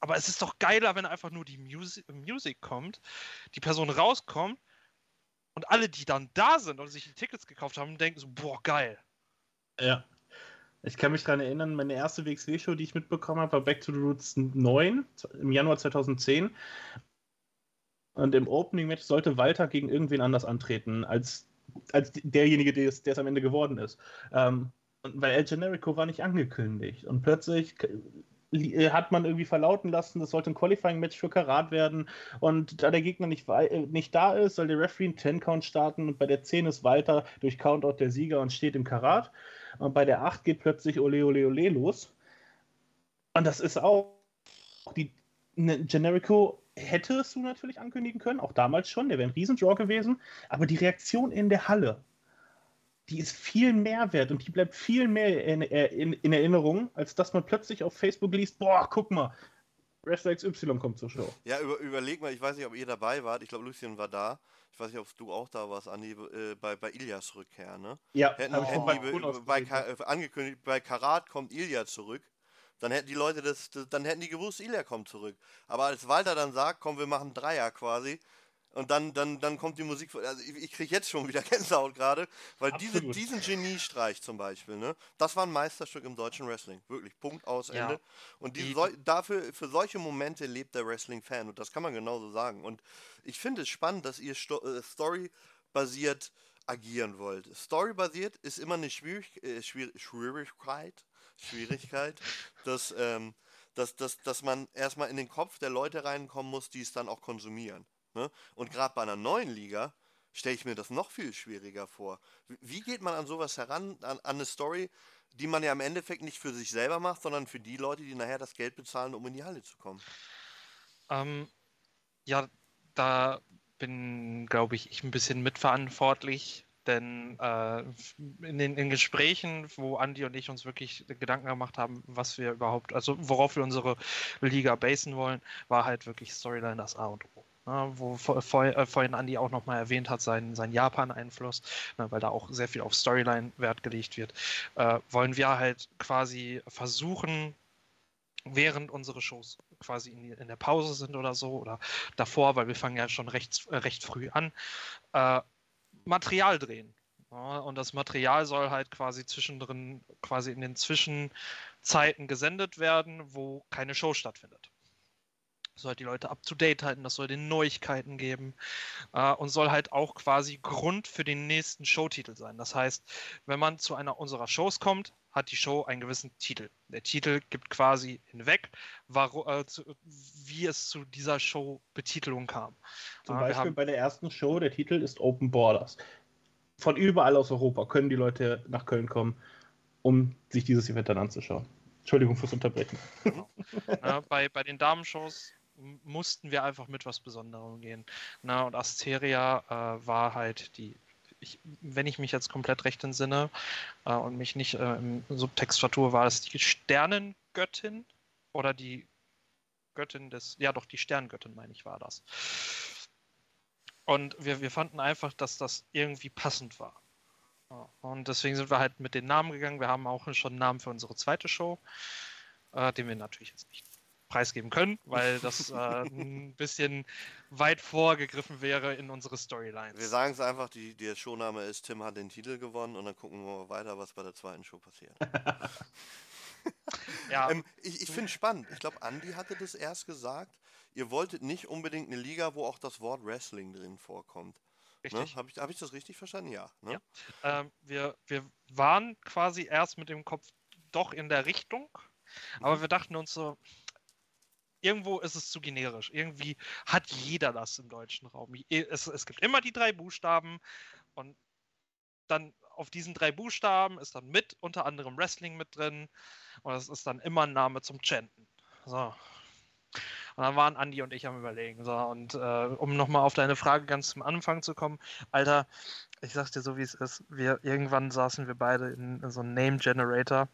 aber es ist doch geiler, wenn einfach nur die Music, Music kommt, die Person rauskommt und alle, die dann da sind und sich die Tickets gekauft haben, denken so, boah, geil. Ja. Ich kann mich daran erinnern, meine erste WXW-Show, die ich mitbekommen habe, war Back to the Roots 9 im Januar 2010. Und im Opening-Match sollte Walter gegen irgendwen anders antreten, als, als derjenige, der es, am Ende geworden ist. Ähm, weil El Generico war nicht angekündigt. Und plötzlich äh, hat man irgendwie verlauten lassen, das sollte ein Qualifying-Match für Karat werden. Und da der Gegner nicht, äh, nicht da ist, soll der Referee einen 10-Count starten. Und bei der 10 ist Walter durch Countout der Sieger und steht im Karat. Und bei der 8 geht plötzlich Ole Ole Ole los. Und das ist auch die ne, Generico hättest du natürlich ankündigen können, auch damals schon, der wäre ein Riesendraw gewesen, aber die Reaktion in der Halle, die ist viel mehr wert und die bleibt viel mehr in, in, in Erinnerung, als dass man plötzlich auf Facebook liest, boah, guck mal, Wrestler XY kommt zur Show. Ja, über, überleg mal, ich weiß nicht, ob ihr dabei wart, ich glaube, Lucien war da. Ich weiß nicht, ob du auch da warst, Andi, äh, bei, bei Ilias Rückkehr, ne? Ja, hätten, hätten die bei, bei, äh, angekündigt, bei Karat kommt Ilya zurück dann hätten die Leute das, das dann hätten die gewusst, Ilya kommt zurück. Aber als Walter dann sagt, komm, wir machen Dreier quasi, und dann, dann, dann kommt die Musik. Also ich, ich kriege jetzt schon wieder Gänsehaut gerade, weil diese, diesen Geniestreich zum Beispiel, ne, das war ein Meisterstück im deutschen Wrestling. Wirklich, Punkt aus Ende. Ja. Und die, die, dafür, für solche Momente lebt der Wrestling-Fan. Und das kann man genauso sagen. Und ich finde es spannend, dass ihr Sto äh, Story-basiert agieren wollt. Story-basiert ist immer eine Schwierig äh, Schwierigkeit, Schwierigkeit, dass, ähm, dass, dass, dass man erstmal in den Kopf der Leute reinkommen muss, die es dann auch konsumieren. Ne? Und gerade bei einer neuen Liga stelle ich mir das noch viel schwieriger vor. Wie geht man an sowas heran, an, an, eine Story, die man ja im Endeffekt nicht für sich selber macht, sondern für die Leute, die nachher das Geld bezahlen, um in die Halle zu kommen? Ähm, ja, da bin, glaube ich, ich ein bisschen mitverantwortlich, denn äh, in den in Gesprächen, wo Andi und ich uns wirklich Gedanken gemacht haben, was wir überhaupt, also worauf wir unsere Liga basen wollen, war halt wirklich Storyline das A und O. Ne, wo vor, äh, vorhin Andi auch nochmal erwähnt hat, seinen, seinen Japan-Einfluss, ne, weil da auch sehr viel auf Storyline Wert gelegt wird, äh, wollen wir halt quasi versuchen, während unsere Shows quasi in, in, der Pause sind oder so oder davor, weil wir fangen ja schon recht, äh, recht früh an, äh, Material drehen. Ja, und das Material soll halt quasi zwischendrin, quasi in den Zwischenzeiten gesendet werden, wo keine Show stattfindet. Soll die Leute up to date halten, das soll den Neuigkeiten geben äh, und soll halt auch quasi Grund für den nächsten Showtitel sein. Das heißt, wenn man zu einer unserer Shows kommt, hat die Show einen gewissen Titel. Der Titel gibt quasi hinweg, warum, äh, zu, wie es zu dieser Show-Betitelung kam. Zum Beispiel haben, bei der ersten Show, der Titel ist Open Borders. Von überall aus Europa können die Leute nach Köln kommen, um sich dieses Event dann anzuschauen. Entschuldigung fürs Unterbrechen. Genau. äh, bei, bei den Damenshows mussten wir einfach mit was Besonderem gehen. Na, und Asteria äh, war halt die ich, wenn ich mich jetzt komplett recht entsinne äh, und mich nicht äh, im Subtext vertue, war es die Sternengöttin oder die Göttin des, ja doch, die Sterngöttin, meine ich, war das. Und wir, wir fanden einfach, dass das irgendwie passend war. Und deswegen sind wir halt mit den Namen gegangen. Wir haben auch schon einen Namen für unsere zweite Show, äh, den wir natürlich jetzt nicht preisgeben können, weil das äh, ein bisschen weit vorgegriffen wäre in unsere Storylines. Wir sagen es einfach, die, der Showname ist Tim hat den Titel gewonnen und dann gucken wir mal weiter, was bei der zweiten Show passiert. ja. Ähm, ich ich finde es spannend. Ich glaube, Andy hatte das erst gesagt. Ihr wolltet nicht unbedingt eine Liga, wo auch das Wort Wrestling drin vorkommt. Ne? Richtig. Ne? Habe ich, hab ich das richtig verstanden? Ja. Ne? ja. Ähm, wir, wir waren quasi erst mit dem Kopf doch in der Richtung, aber mhm. wir dachten uns so, irgendwo ist es zu generisch. Irgendwie hat jeder das im deutschen Raum. Es, es gibt immer die drei Buchstaben und dann auf diesen drei Buchstaben ist dann mit unter anderem Wrestling mit drin und es ist dann immer ein Name zum Chanten. So. Und dann waren Andi und ich am Überlegen. So, und äh, um nochmal auf deine Frage ganz zum Anfang zu kommen, Alter, ich sag's dir so, wie es ist. Wir, irgendwann saßen wir beide in, in so einem Name Generator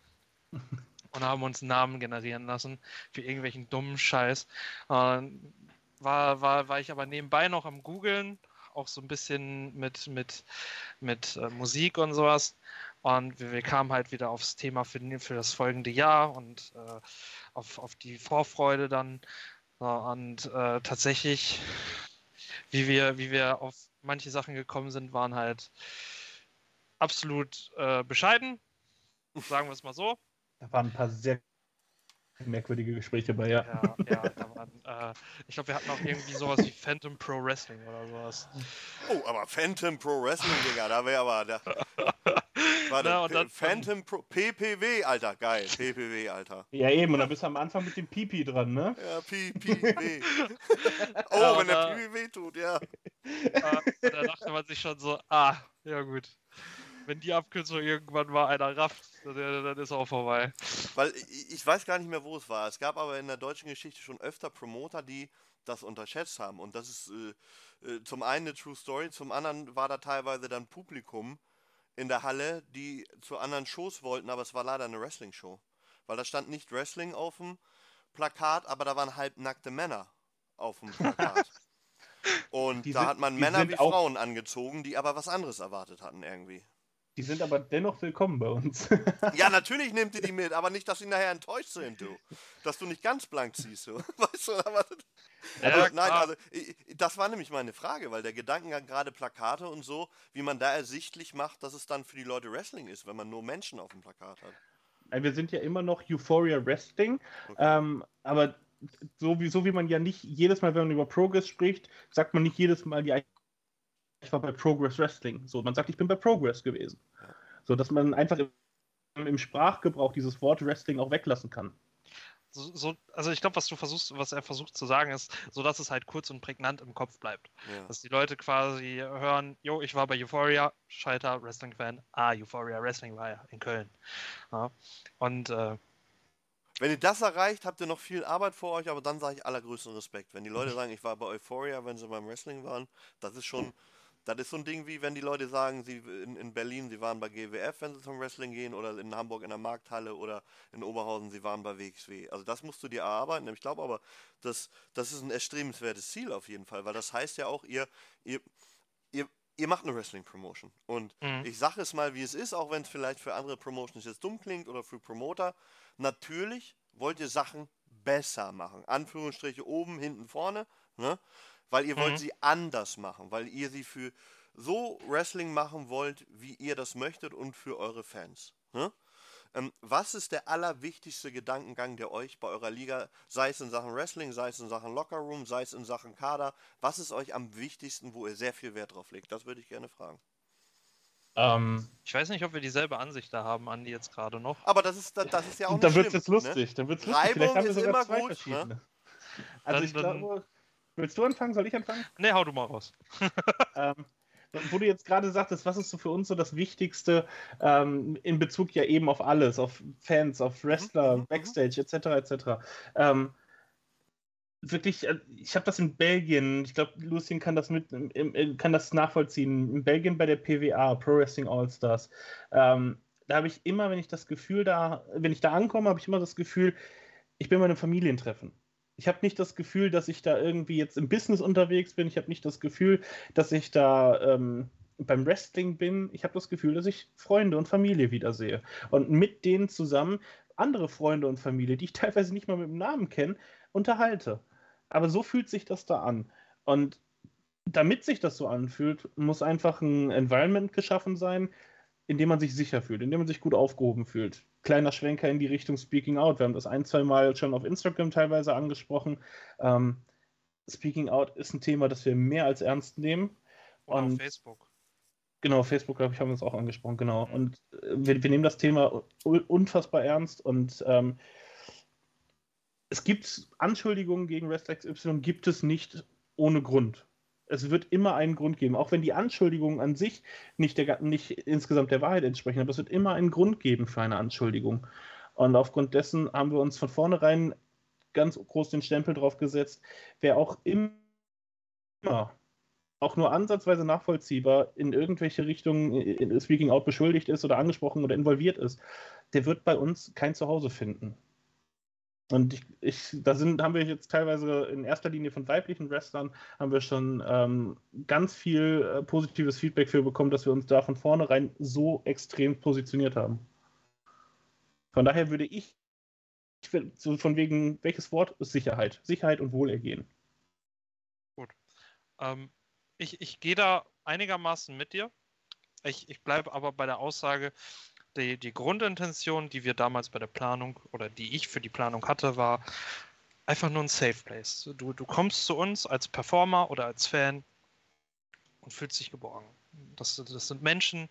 und haben uns Namen generieren lassen für irgendwelchen dummen Scheiß. Und war, war, war ich aber nebenbei noch am Googeln, auch so ein bisschen mit, mit, mit äh, Musik und sowas. Und wir, wir, kamen halt wieder aufs Thema für, für das folgende Jahr und äh, auf, auf die Vorfreude dann. und äh, tatsächlich, wie wir, wie wir auf manche Sachen gekommen sind, waren halt absolut äh, bescheiden. Sagen wir es mal so. Da waren ein paar sehr merkwürdige Gespräche bei, ja. Ja, ja da waren, äh, ich glaube, wir hatten auch irgendwie sowas wie Phantom Pro Wrestling oder sowas. Oh, aber Phantom Pro Wrestling, Digga, da wäre aber. Da, Warte, Na, und dann- Phantom Pro PPW, Alter, geil. PPW, Alter. Ja, eben, und dann bist du am Anfang mit dem Pipi dran, ne? Ja, PPW. oh, Ja, wenn der aber- PPW tut, ja. Und da dachte man sich schon so, ah, ja gut. Wenn die Abkürzung irgendwann mal einer rafft, dann, dann ist auch vorbei. Weil ich, weiß gar nicht mehr, wo es war. Es gab aber in der deutschen Geschichte schon öfter Promoter, die das unterschätzt haben. Und das ist äh, äh, zum einen eine True Story, zum anderen war da teilweise dann Publikum in der Halle, die zu anderen Shows wollten, aber es war leider eine Wrestling-Show. Weil da stand nicht Wrestling auf dem Plakat, aber da waren halbnackte Männer auf dem Plakat. Und Die da sind- hat man Männer wie Frauen angezogen, die aber was anderes erwartet hatten irgendwie. Die sind aber dennoch willkommen bei uns. Ja, natürlich nehmt ihr die mit, aber nicht, dass sie nachher enttäuscht sind, du. Dass du nicht ganz blank ziehst, du. Weißt du, aber, Ja, aber nein, also ich, das war nämlich meine Frage, weil der Gedankengang gerade Plakate und so, wie man da ersichtlich macht, dass es dann für die Leute Wrestling ist, wenn man nur Menschen auf dem Plakat hat. Wir sind ja immer noch Euphoria Wrestling, Okay. ähm, aber so wie, so wie man ja nicht jedes Mal, wenn man über Progress spricht, sagt man nicht jedes Mal, ja, ich war bei Progress Wrestling. So, man sagt, ich bin bei Progress gewesen. So, dass man einfach im, im Sprachgebrauch dieses Wort Wrestling auch weglassen kann. So, so, also ich glaube, was du versuchst, was er versucht zu sagen, ist, so dass es halt kurz und prägnant im Kopf bleibt. Ja. Dass die Leute quasi hören, jo, ich war bei Euphoria, Scheiter, Wrestling-Fan, ah, Euphoria Wrestling war ja in Köln. Ja. Und äh, Wenn ihr das erreicht, habt ihr noch viel Arbeit vor euch, aber dann sage ich allergrößten Respekt. Wenn die Leute sagen, ich war bei Euphoria, wenn sie beim Wrestling waren, das ist schon, das ist so ein Ding wie, wenn die Leute sagen, sie in, in Berlin, sie waren bei GWF, wenn sie zum Wrestling gehen, oder in Hamburg in der Markthalle oder in Oberhausen, sie waren bei WXW. Also das musst du dir erarbeiten. Ich glaube aber, das, das ist ein erstrebenswertes Ziel auf jeden Fall, weil das heißt ja auch, ihr, ihr, ihr, ihr macht eine Wrestling-Promotion. Und Mhm. ich sage es mal, wie es ist, auch wenn es vielleicht für andere Promotions jetzt dumm klingt oder für Promoter. Natürlich wollt ihr Sachen besser machen. Anführungsstriche oben, hinten, vorne. Ne? Weil ihr wollt Mhm. sie anders machen. Weil ihr sie für so Wrestling machen wollt, wie ihr das möchtet und für eure Fans. Ne? Ähm, was ist der allerwichtigste Gedankengang, der euch bei eurer Liga, sei es in Sachen Wrestling, sei es in Sachen Lockerroom, sei es in Sachen Kader, was ist euch am wichtigsten, wo ihr sehr viel Wert drauf legt? Das würde ich gerne fragen. Ähm, ich weiß nicht, ob wir dieselbe Ansicht da haben, Andi, jetzt gerade noch. Aber das ist, das, das ist ja auch und nicht dann wird es jetzt ne? lustig. Dann wird's lustig. Reibung Vielleicht haben wir ist sogar immer zwei gut, ne? verschiedene. Also Dann- ich glaube, willst du anfangen? Soll ich anfangen? Ne, hau du mal raus. ähm, wo du jetzt gerade sagtest, was ist so für uns so das Wichtigste ähm, in Bezug ja eben auf alles, auf Fans, auf Wrestler, mhm, mhm. Backstage etc. etc. Ähm, wirklich, äh, ich habe das in Belgien, ich glaube, Lucien kann das mit, kann das nachvollziehen. In Belgien bei der PWA, Pro Wrestling All Stars, ähm, da habe ich immer, wenn ich das Gefühl da, wenn ich da ankomme, habe ich immer das Gefühl, ich bin bei einem Familientreffen. Ich habe nicht das Gefühl, dass ich da irgendwie jetzt im Business unterwegs bin. Ich habe nicht das Gefühl, dass ich da ähm, beim Wrestling bin. Ich habe das Gefühl, dass ich Freunde und Familie wiedersehe. Und mit denen zusammen andere Freunde und Familie, die ich teilweise nicht mal mit dem Namen kenne, unterhalte. Aber so fühlt sich das da an. Und damit sich das so anfühlt, muss einfach ein Environment geschaffen sein, in dem man sich sicher fühlt, in dem man sich gut aufgehoben fühlt. Kleiner Schwenker in die Richtung Speaking Out. Wir haben das ein, zwei Mal schon auf Instagram teilweise angesprochen. Ähm, Speaking Out ist ein Thema, das wir mehr als ernst nehmen. Oder auf Und- Facebook. Genau, Facebook, glaube ich, haben wir es auch angesprochen, genau. Und äh, wir, wir nehmen das Thema unfassbar ernst und ähm, es gibt Anschuldigungen gegen Wrestler XY, gibt es nicht ohne Grund. Es wird immer einen Grund geben, auch wenn die Anschuldigungen an sich nicht, der, nicht insgesamt der Wahrheit entsprechen, aber es wird immer einen Grund geben für eine Anschuldigung. Und aufgrund dessen haben wir uns von vornherein ganz groß den Stempel drauf gesetzt, wer auch immer auch nur ansatzweise nachvollziehbar in irgendwelche Richtungen in Speaking Out beschuldigt ist oder angesprochen oder involviert ist, der wird bei uns kein Zuhause finden. Und ich, ich, da sind, haben wir jetzt teilweise in erster Linie von weiblichen Wrestlern haben wir schon ähm, ganz viel äh, positives Feedback für bekommen, dass wir uns da von vornherein so extrem positioniert haben. Von daher würde ich, ich will, so von wegen, welches Wort ist Sicherheit? Sicherheit und Wohlergehen. Ähm, ich ich gehe da einigermaßen mit dir. Ich, ich bleibe aber bei der Aussage, die, die Grundintention, die wir damals bei der Planung oder die ich für die Planung hatte, war einfach nur ein Safe Place. Du, du kommst zu uns als Performer oder als Fan und fühlst dich geborgen. Das, das sind Menschen,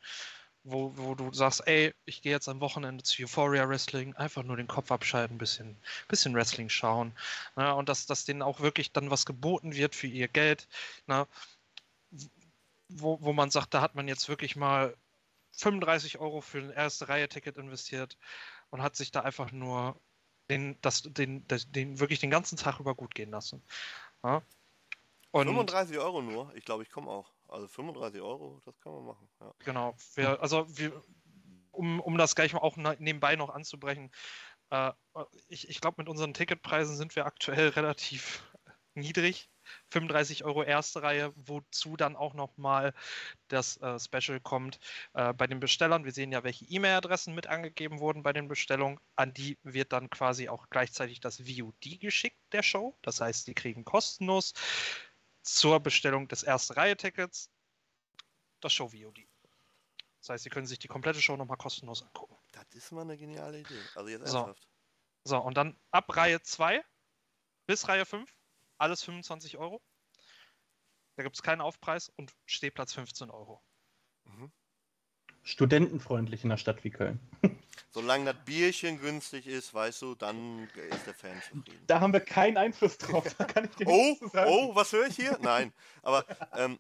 wo, wo du sagst, ey, ich gehe jetzt am Wochenende zu Euphoria Wrestling, einfach nur den Kopf abschalten, ein bisschen, bisschen Wrestling schauen. Na, ne? und dass, dass denen auch wirklich dann was geboten wird für ihr Geld. Na, ne? wo, wo man sagt, da hat man jetzt wirklich mal 35 Euro für ein erste Reihe-Ticket investiert und hat sich da einfach nur den, das, den, das, den wirklich den ganzen Tag über gut gehen lassen. Ja? Und 35 Euro nur, ich glaube, ich komme auch. Also 35 Euro, das kann man machen. Ja. Genau. Wir, also wir, um, um das gleich mal auch nebenbei noch anzubrechen, äh, ich, ich glaube, mit unseren Ticketpreisen sind wir aktuell relativ niedrig. 35 Euro erste Reihe, wozu dann auch nochmal das äh, Special kommt äh, bei den Bestellern. Wir sehen ja, welche E-Mail-Adressen mit angegeben wurden bei den Bestellungen. An die wird dann quasi auch gleichzeitig das VOD geschickt der Show. Das heißt, die kriegen kostenlos zur Bestellung des erste Reihe-Tickets das Show-VOD. Das heißt, Sie können sich die komplette Show nochmal kostenlos angucken. Das ist mal eine geniale Idee. Also jetzt ernsthaft. So, so und dann ab Reihe 2 bis Reihe 5 alles 25 Euro. Da gibt es keinen Aufpreis und Stehplatz 15 Euro. Mhm. Studentenfreundlich in einer Stadt wie Köln. Solange das Bierchen günstig ist, weißt du, dann ist der Fan zufrieden. Da haben wir keinen Einfluss drauf. Da kann ich dir oh, oh, was höre ich hier? Nein, aber ähm,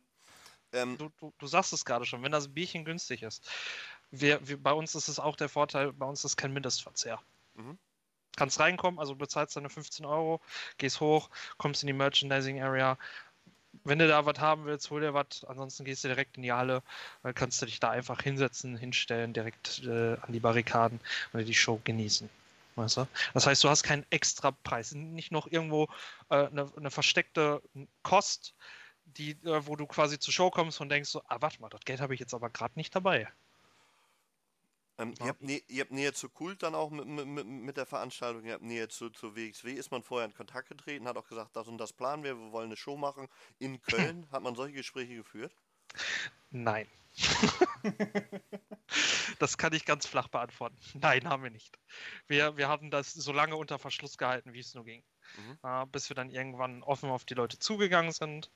ähm, du, du, du, sagst es gerade schon, wenn das Bierchen günstig ist. Wir, wir, bei uns ist es auch der Vorteil, bei uns ist kein Mindestverzehr. Mhm kannst reinkommen, also bezahlst deine 15 Euro, gehst hoch, kommst in die Merchandising Area. Wenn du da was haben willst, hol dir was. Ansonsten gehst du direkt in die Halle. Dann kannst du dich da einfach hinsetzen, hinstellen, direkt äh, an die Barrikaden und die Show genießen. Weißt du? Das heißt, du hast keinen extra Preis, nicht noch irgendwo äh, eine, versteckte Kost, die, äh, wo du quasi zur Show kommst und denkst so, ah, warte mal, das Geld habe ich jetzt aber gerade nicht dabei. Ähm, ihr, habt Nähe, ihr, habt Nähe zu Kult dann auch mit, mit, mit, der Veranstaltung, ihr habt Nähe zu, zu WXW. Ist man vorher in Kontakt getreten, hat auch gesagt, das und das planen wir, wir wollen eine Show machen in Köln. hat man solche Gespräche geführt? Nein. das kann ich ganz flach beantworten. Nein, haben wir nicht. Wir, wir haben das so lange unter Verschluss gehalten, wie es nur ging. Mhm. Äh, bis wir dann irgendwann offen auf die Leute zugegangen sind.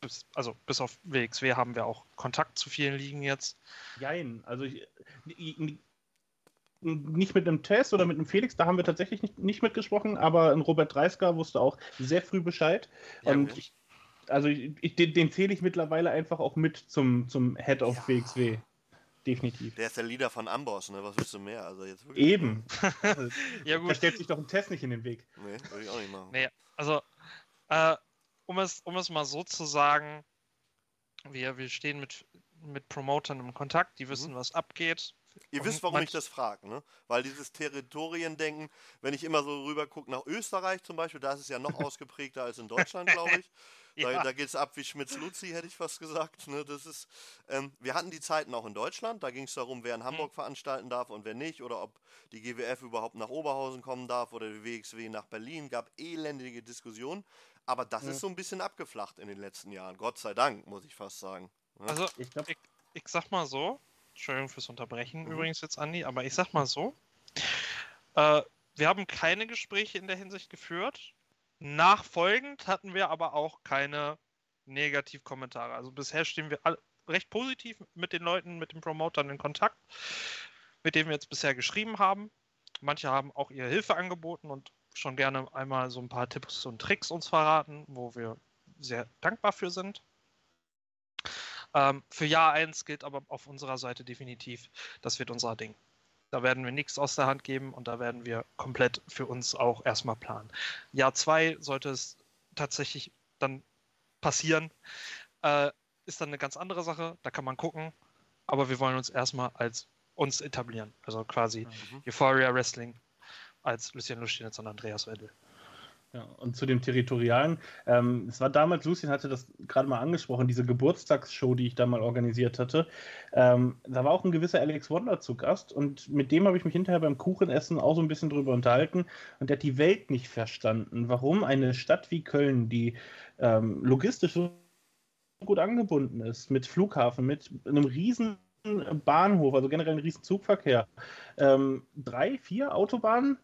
Bis, also bis auf WXW haben wir auch Kontakt zu vielen Ligen jetzt. Jein, also ich, nicht mit einem Test oder mit einem Felix, da haben wir tatsächlich nicht, nicht mitgesprochen, aber ein Robert Dreisker wusste auch sehr früh Bescheid. Ja, und ich, also ich, den, den zähle ich mittlerweile einfach auch mit zum, zum Head of ja. WXW. Definitiv. Der ist der Leader von Amboss, ne? Was willst du mehr? Also jetzt wirklich. Eben. ja, gut. Da stellt sich doch ein Test nicht in den Weg. Nee, würde ich auch nicht machen. Nee, also, äh, um, es, um es mal so zu sagen, wir, wir stehen mit, mit Promotern im Kontakt, die wissen, mhm. was abgeht. Ihr wisst, warum ich das frage, ne? Weil dieses Territoriendenken, wenn ich immer so rüber gucke nach Österreich zum Beispiel, da ist es ja noch ausgeprägter als in Deutschland, glaube ich. ja. Da, da geht es ab wie Schmitz-Luzi, hätte ich fast gesagt. Ne? Das ist, ähm, wir hatten die Zeiten auch in Deutschland, da ging es darum, wer in Hamburg mhm. veranstalten darf und wer nicht, oder ob die GWF überhaupt nach Oberhausen kommen darf oder die WXW nach Berlin. Gab elendige Diskussionen, aber das mhm. ist so ein bisschen abgeflacht in den letzten Jahren. Gott sei Dank, muss ich fast sagen. Ne? Also, ich, glaub... ich, ich sag mal so, Entschuldigung fürs Unterbrechen mhm. übrigens jetzt, Andi, aber ich sag mal so, äh, wir haben keine Gespräche in der Hinsicht geführt. Nachfolgend hatten wir aber auch keine Negativkommentare. Also bisher stehen wir alle recht positiv mit den Leuten, mit den Promotern in Kontakt, mit denen wir jetzt bisher geschrieben haben. Manche haben auch ihre Hilfe angeboten und schon gerne einmal so ein paar Tipps und Tricks uns verraten, wo wir sehr dankbar für sind. Ähm, für Jahr 1 gilt aber auf unserer Seite definitiv, das wird unser Ding. Da werden wir nichts aus der Hand geben und da werden wir komplett für uns auch erstmal planen. Jahr 2 sollte es tatsächlich dann passieren, äh, ist dann eine ganz andere Sache, da kann man gucken, aber wir wollen uns erstmal als uns etablieren. Also quasi mhm. Euphoria Wrestling als Lucien Lustinitz und Andreas Wendel. Ja, und zu dem Territorialen. Ähm, es war damals, Lucien hatte das gerade mal angesprochen, diese Geburtstagsshow, die ich da mal organisiert hatte. Ähm, da war auch ein gewisser Alex Wonder zu Gast und mit dem habe ich mich hinterher beim Kuchenessen auch so ein bisschen drüber unterhalten und der hat die Welt nicht verstanden. Warum eine Stadt wie Köln, die ähm, logistisch so gut angebunden ist, mit Flughafen, mit einem riesen Bahnhof, also generell einen riesen Zugverkehr, ähm, drei, vier Autobahnen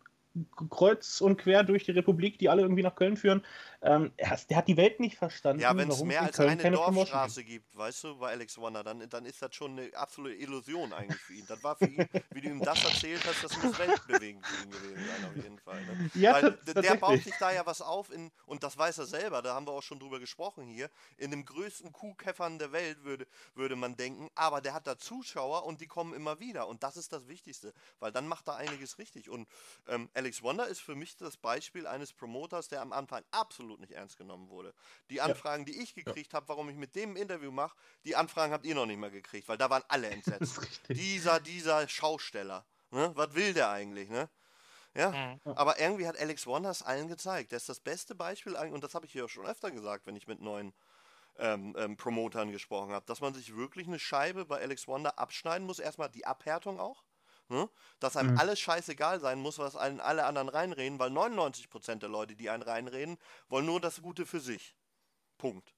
kreuz und quer durch die Republik, die alle irgendwie nach Köln führen. Ähm, der hat die Welt nicht verstanden. Ja, wenn es mehr als Köln eine Dorfstraße gibt, weißt du, bei Alex Wonder, dann, dann ist das schon eine absolute Illusion eigentlich für ihn. Das war für ihn, wie du ihm das erzählt hast, das muss weltbewegend für ihn gewesen sein, auf jeden Fall. Ne? Ja, Weil der baut sich da ja was auf, in, und das weiß er selber, da haben wir auch schon drüber gesprochen hier, in dem größten Kuhkäffern der Welt würde, würde man denken, aber der hat da Zuschauer und die kommen immer wieder. Und das ist das Wichtigste, weil dann macht er einiges richtig. Und ähm, Alex Wonder ist für mich das Beispiel eines Promoters, der am Anfang absolut nicht ernst genommen wurde. Die Anfragen, ja. die ich gekriegt ja. habe, warum ich mit dem ein Interview mache, die Anfragen habt ihr noch nicht mehr gekriegt, weil da waren alle entsetzt. dieser, dieser Schausteller. Ne? Was will der eigentlich, ne? Ja, mhm. aber irgendwie hat Alex Wonder es allen gezeigt. Der ist das beste Beispiel, und das habe ich hier auch schon öfter gesagt, wenn ich mit neuen ähm, ähm, Promotern gesprochen habe, dass man sich wirklich eine Scheibe bei Alex Wonder abschneiden muss. Erstmal die Abhärtung auch. Ne? Dass einem mhm. alles scheißegal sein muss, was einen alle anderen reinreden, weil 99% der Leute, die einen reinreden, wollen nur das Gute für sich. Punkt.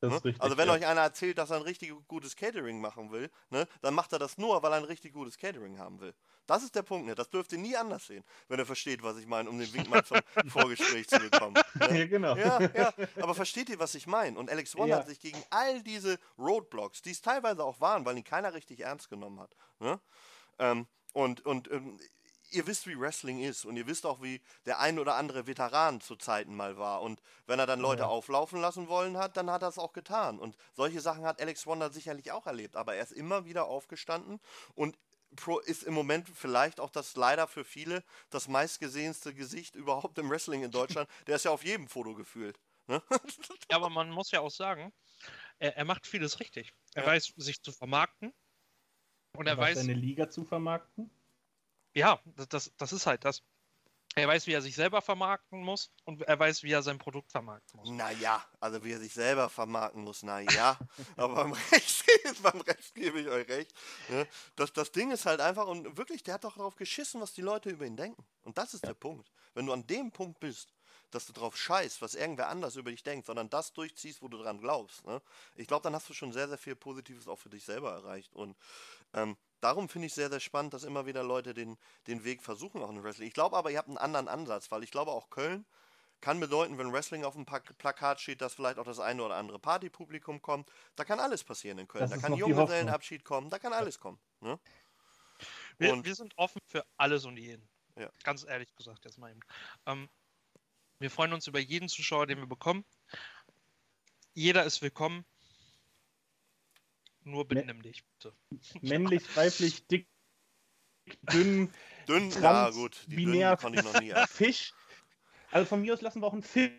Ne? Richtig, also wenn ja. euch einer erzählt, dass er ein richtig gutes Catering machen will, ne, dann macht er das nur, weil er ein richtig gutes Catering haben will. Das ist der Punkt, ne? Das dürft ihr nie anders sehen, wenn er versteht, was ich meine, um den Wink mal zum Vorgespräch zu bekommen. Ne? Ja, genau. Ja, ja. Aber versteht ihr, was ich meine? Und Alex One ja. hat sich gegen all diese Roadblocks, die es teilweise auch waren, weil ihn keiner richtig ernst genommen hat, ne? Ähm, und, und ähm, ihr wisst, wie Wrestling ist und ihr wisst auch, wie der ein oder andere Veteran zu Zeiten mal war. Und wenn er dann Leute ja. auflaufen lassen wollen hat, dann hat er es auch getan. Und solche Sachen hat Alex Wonder sicherlich auch erlebt. Aber er ist immer wieder aufgestanden und Pro ist im Moment vielleicht auch das leider für viele das meistgesehenste Gesicht überhaupt im Wrestling in Deutschland. Der ist ja auf jedem Foto gefühlt. Ne? Ja, aber man muss ja auch sagen, er, er macht vieles richtig. Er ja. weiß, sich zu vermarkten. Und er, er weiß. seine Liga zu vermarkten? ja, das, das ist halt das. Er weiß, wie er sich selber vermarkten muss und er weiß, wie er sein Produkt vermarkten muss. Naja, also wie er sich selber vermarkten muss, naja. aber beim Recht, beim Recht gebe ich euch recht. Ne? Das, das Ding ist halt einfach, und wirklich, der hat doch darauf geschissen, was die Leute über ihn denken. Und das ist ja. der Punkt. Wenn du an dem Punkt bist, dass du drauf scheißt, was irgendwer anders über dich denkt, sondern das durchziehst, wo du dran glaubst. Ne? Ich glaube, dann hast du schon sehr, sehr viel Positives auch für dich selber erreicht. Und ähm, darum finde ich sehr, sehr spannend, dass immer wieder Leute den, den Weg versuchen, auch in Wrestling. Ich glaube aber, ihr habt einen anderen Ansatz, weil ich glaube, auch Köln kann bedeuten, wenn Wrestling auf dem Plakat steht, dass vielleicht auch das eine oder andere Partypublikum kommt. Da kann alles passieren in Köln. Das da kann Junggesellenabschied kommen, da kann alles kommen. Ne? Wir, wir, sind offen für alles und jeden. Ja. Ganz ehrlich gesagt, jetzt mal eben. Ähm, wir freuen uns über jeden Zuschauer, den wir bekommen. Jeder ist willkommen. Nur benimm dich, bitte. Männlich, weiblich, dick, dünn. Dünn, trans, ja gut. Die binär, kann ich noch nie ab. Fisch. Also von mir aus lassen wir auch einen Fisch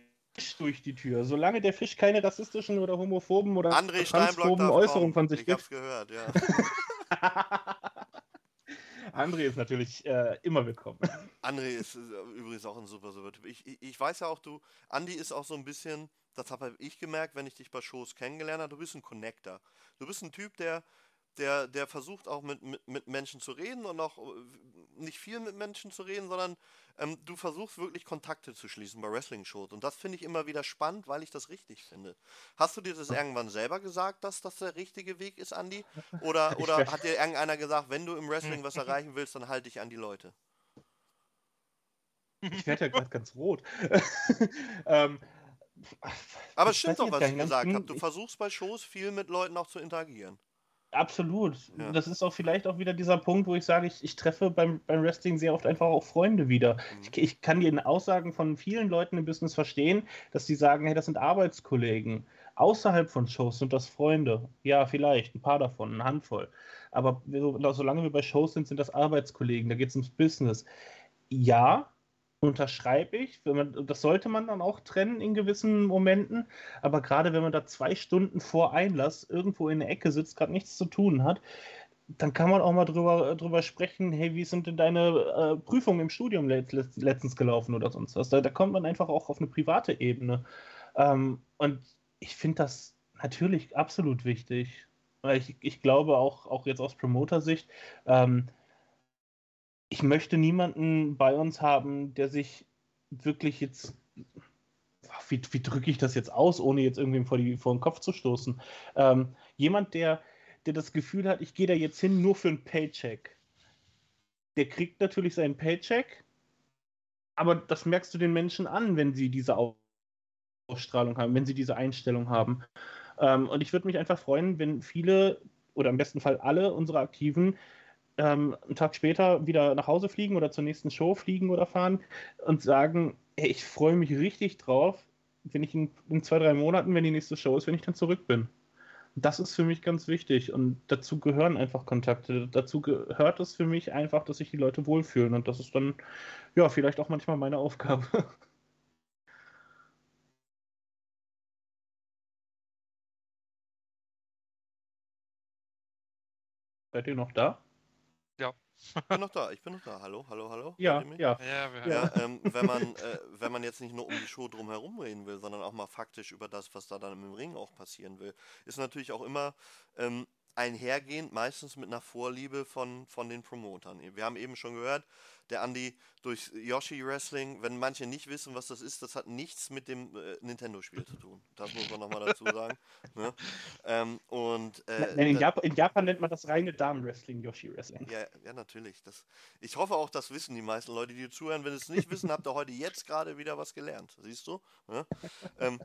durch die Tür. Solange der Fisch keine rassistischen oder homophoben oder André transphoben Äußerungen von sich gibt. Ich hab's gehört, ja. André ist natürlich äh, immer willkommen. André ist äh, übrigens auch ein super, super Typ. Ich, ich, ich, weiß ja auch, du, Andi ist auch so ein bisschen, das habe ich gemerkt, wenn ich dich bei Shows kennengelernt habe, du bist ein Connector. Du bist ein Typ, der, der, der versucht auch mit, mit, mit Menschen zu reden und auch äh, nicht viel mit Menschen zu reden, sondern ähm, du versuchst wirklich Kontakte zu schließen bei Wrestling-Shows. Und das finde ich immer wieder spannend, weil ich das richtig finde. Hast du dir das irgendwann selber gesagt, dass das der richtige Weg ist, Andi? Oder, oder hat dir irgendeiner gesagt, wenn du im Wrestling was erreichen willst, dann halte dich an die Leute? Ich werde ja gerade ganz rot. ähm, Aber es stimmt doch, was ich gesagt habe. Du versuchst bei Shows viel mit Leuten auch zu interagieren. Absolut. Ja. Das ist auch vielleicht auch wieder dieser Punkt, wo ich sage, ich, ich treffe beim, beim Wrestling sehr oft einfach auch Freunde wieder. Mhm. Ich, ich, kann die Aussagen von vielen Leuten im Business verstehen, dass die sagen, hey, das sind Arbeitskollegen. Außerhalb von Shows sind das Freunde. Ja, vielleicht, ein paar davon, eine Handvoll. Aber solange wir bei Shows sind, sind das Arbeitskollegen, da geht es ums Business. Ja, unterschreibe ich. Das sollte man dann auch trennen in gewissen Momenten. Aber gerade wenn man da zwei Stunden vor Einlass irgendwo in der Ecke sitzt, gerade nichts zu tun hat, dann kann man auch mal drüber, drüber sprechen, hey, wie sind denn deine äh, Prüfungen im Studium let, letztens gelaufen oder sonst was. Da, da, kommt man einfach auch auf eine private Ebene. Ähm, und ich finde das natürlich absolut wichtig. Ich, ich glaube auch, auch jetzt aus Promoter-Sicht, ähm, ich möchte niemanden bei uns haben, der sich wirklich jetzt, wie, wie drücke ich das jetzt aus, ohne jetzt irgendwem vor, die, vor den Kopf zu stoßen. Ähm, jemand, der, der das Gefühl hat, ich gehe da jetzt hin nur für einen Paycheck. Der kriegt natürlich seinen Paycheck aber das merkst du den Menschen an, wenn sie diese Ausstrahlung haben, wenn sie diese Einstellung haben. Ähm, und ich würde mich einfach freuen, wenn viele oder im besten Fall alle unsere Aktiven ähm, einen Tag später wieder nach Hause fliegen oder zur nächsten Show fliegen oder fahren und sagen, hey, ich freue mich richtig drauf, wenn ich in, in, zwei, drei Monaten, wenn die nächste Show ist, wenn ich dann zurück bin. Das ist für mich ganz wichtig und dazu gehören einfach Kontakte. Dazu gehört es für mich einfach, dass sich die Leute wohlfühlen und das ist dann, ja, vielleicht auch manchmal meine Aufgabe. Seid ihr noch da? Ich bin noch da, ich bin noch da. Hallo, hallo, hallo. Ja, ja. Ja, ja ähm, wenn, man, äh, wenn man jetzt nicht nur um die Show drumherum reden will, sondern auch mal faktisch über das, was da dann im Ring auch passieren will, ist natürlich auch immer ähm, einhergehend, meistens mit einer Vorliebe von, von den Promotern. Wir haben eben schon gehört, der Andi durch Yoshi Wrestling, wenn manche nicht wissen, was das ist, das hat nichts mit dem äh, Nintendo-Spiel zu tun. Das muss man nochmal dazu sagen. ne? ähm, und, äh, in, da, Japan, in, Japan, nennt man das reine Damen-Wrestling, Yoshi Wrestling. Ja, ja natürlich. Das, ich hoffe auch, das wissen die meisten Leute, die zuhören. Wenn sie es nicht wissen, habt ihr heute jetzt gerade wieder was gelernt. Siehst du? Ne? Ähm,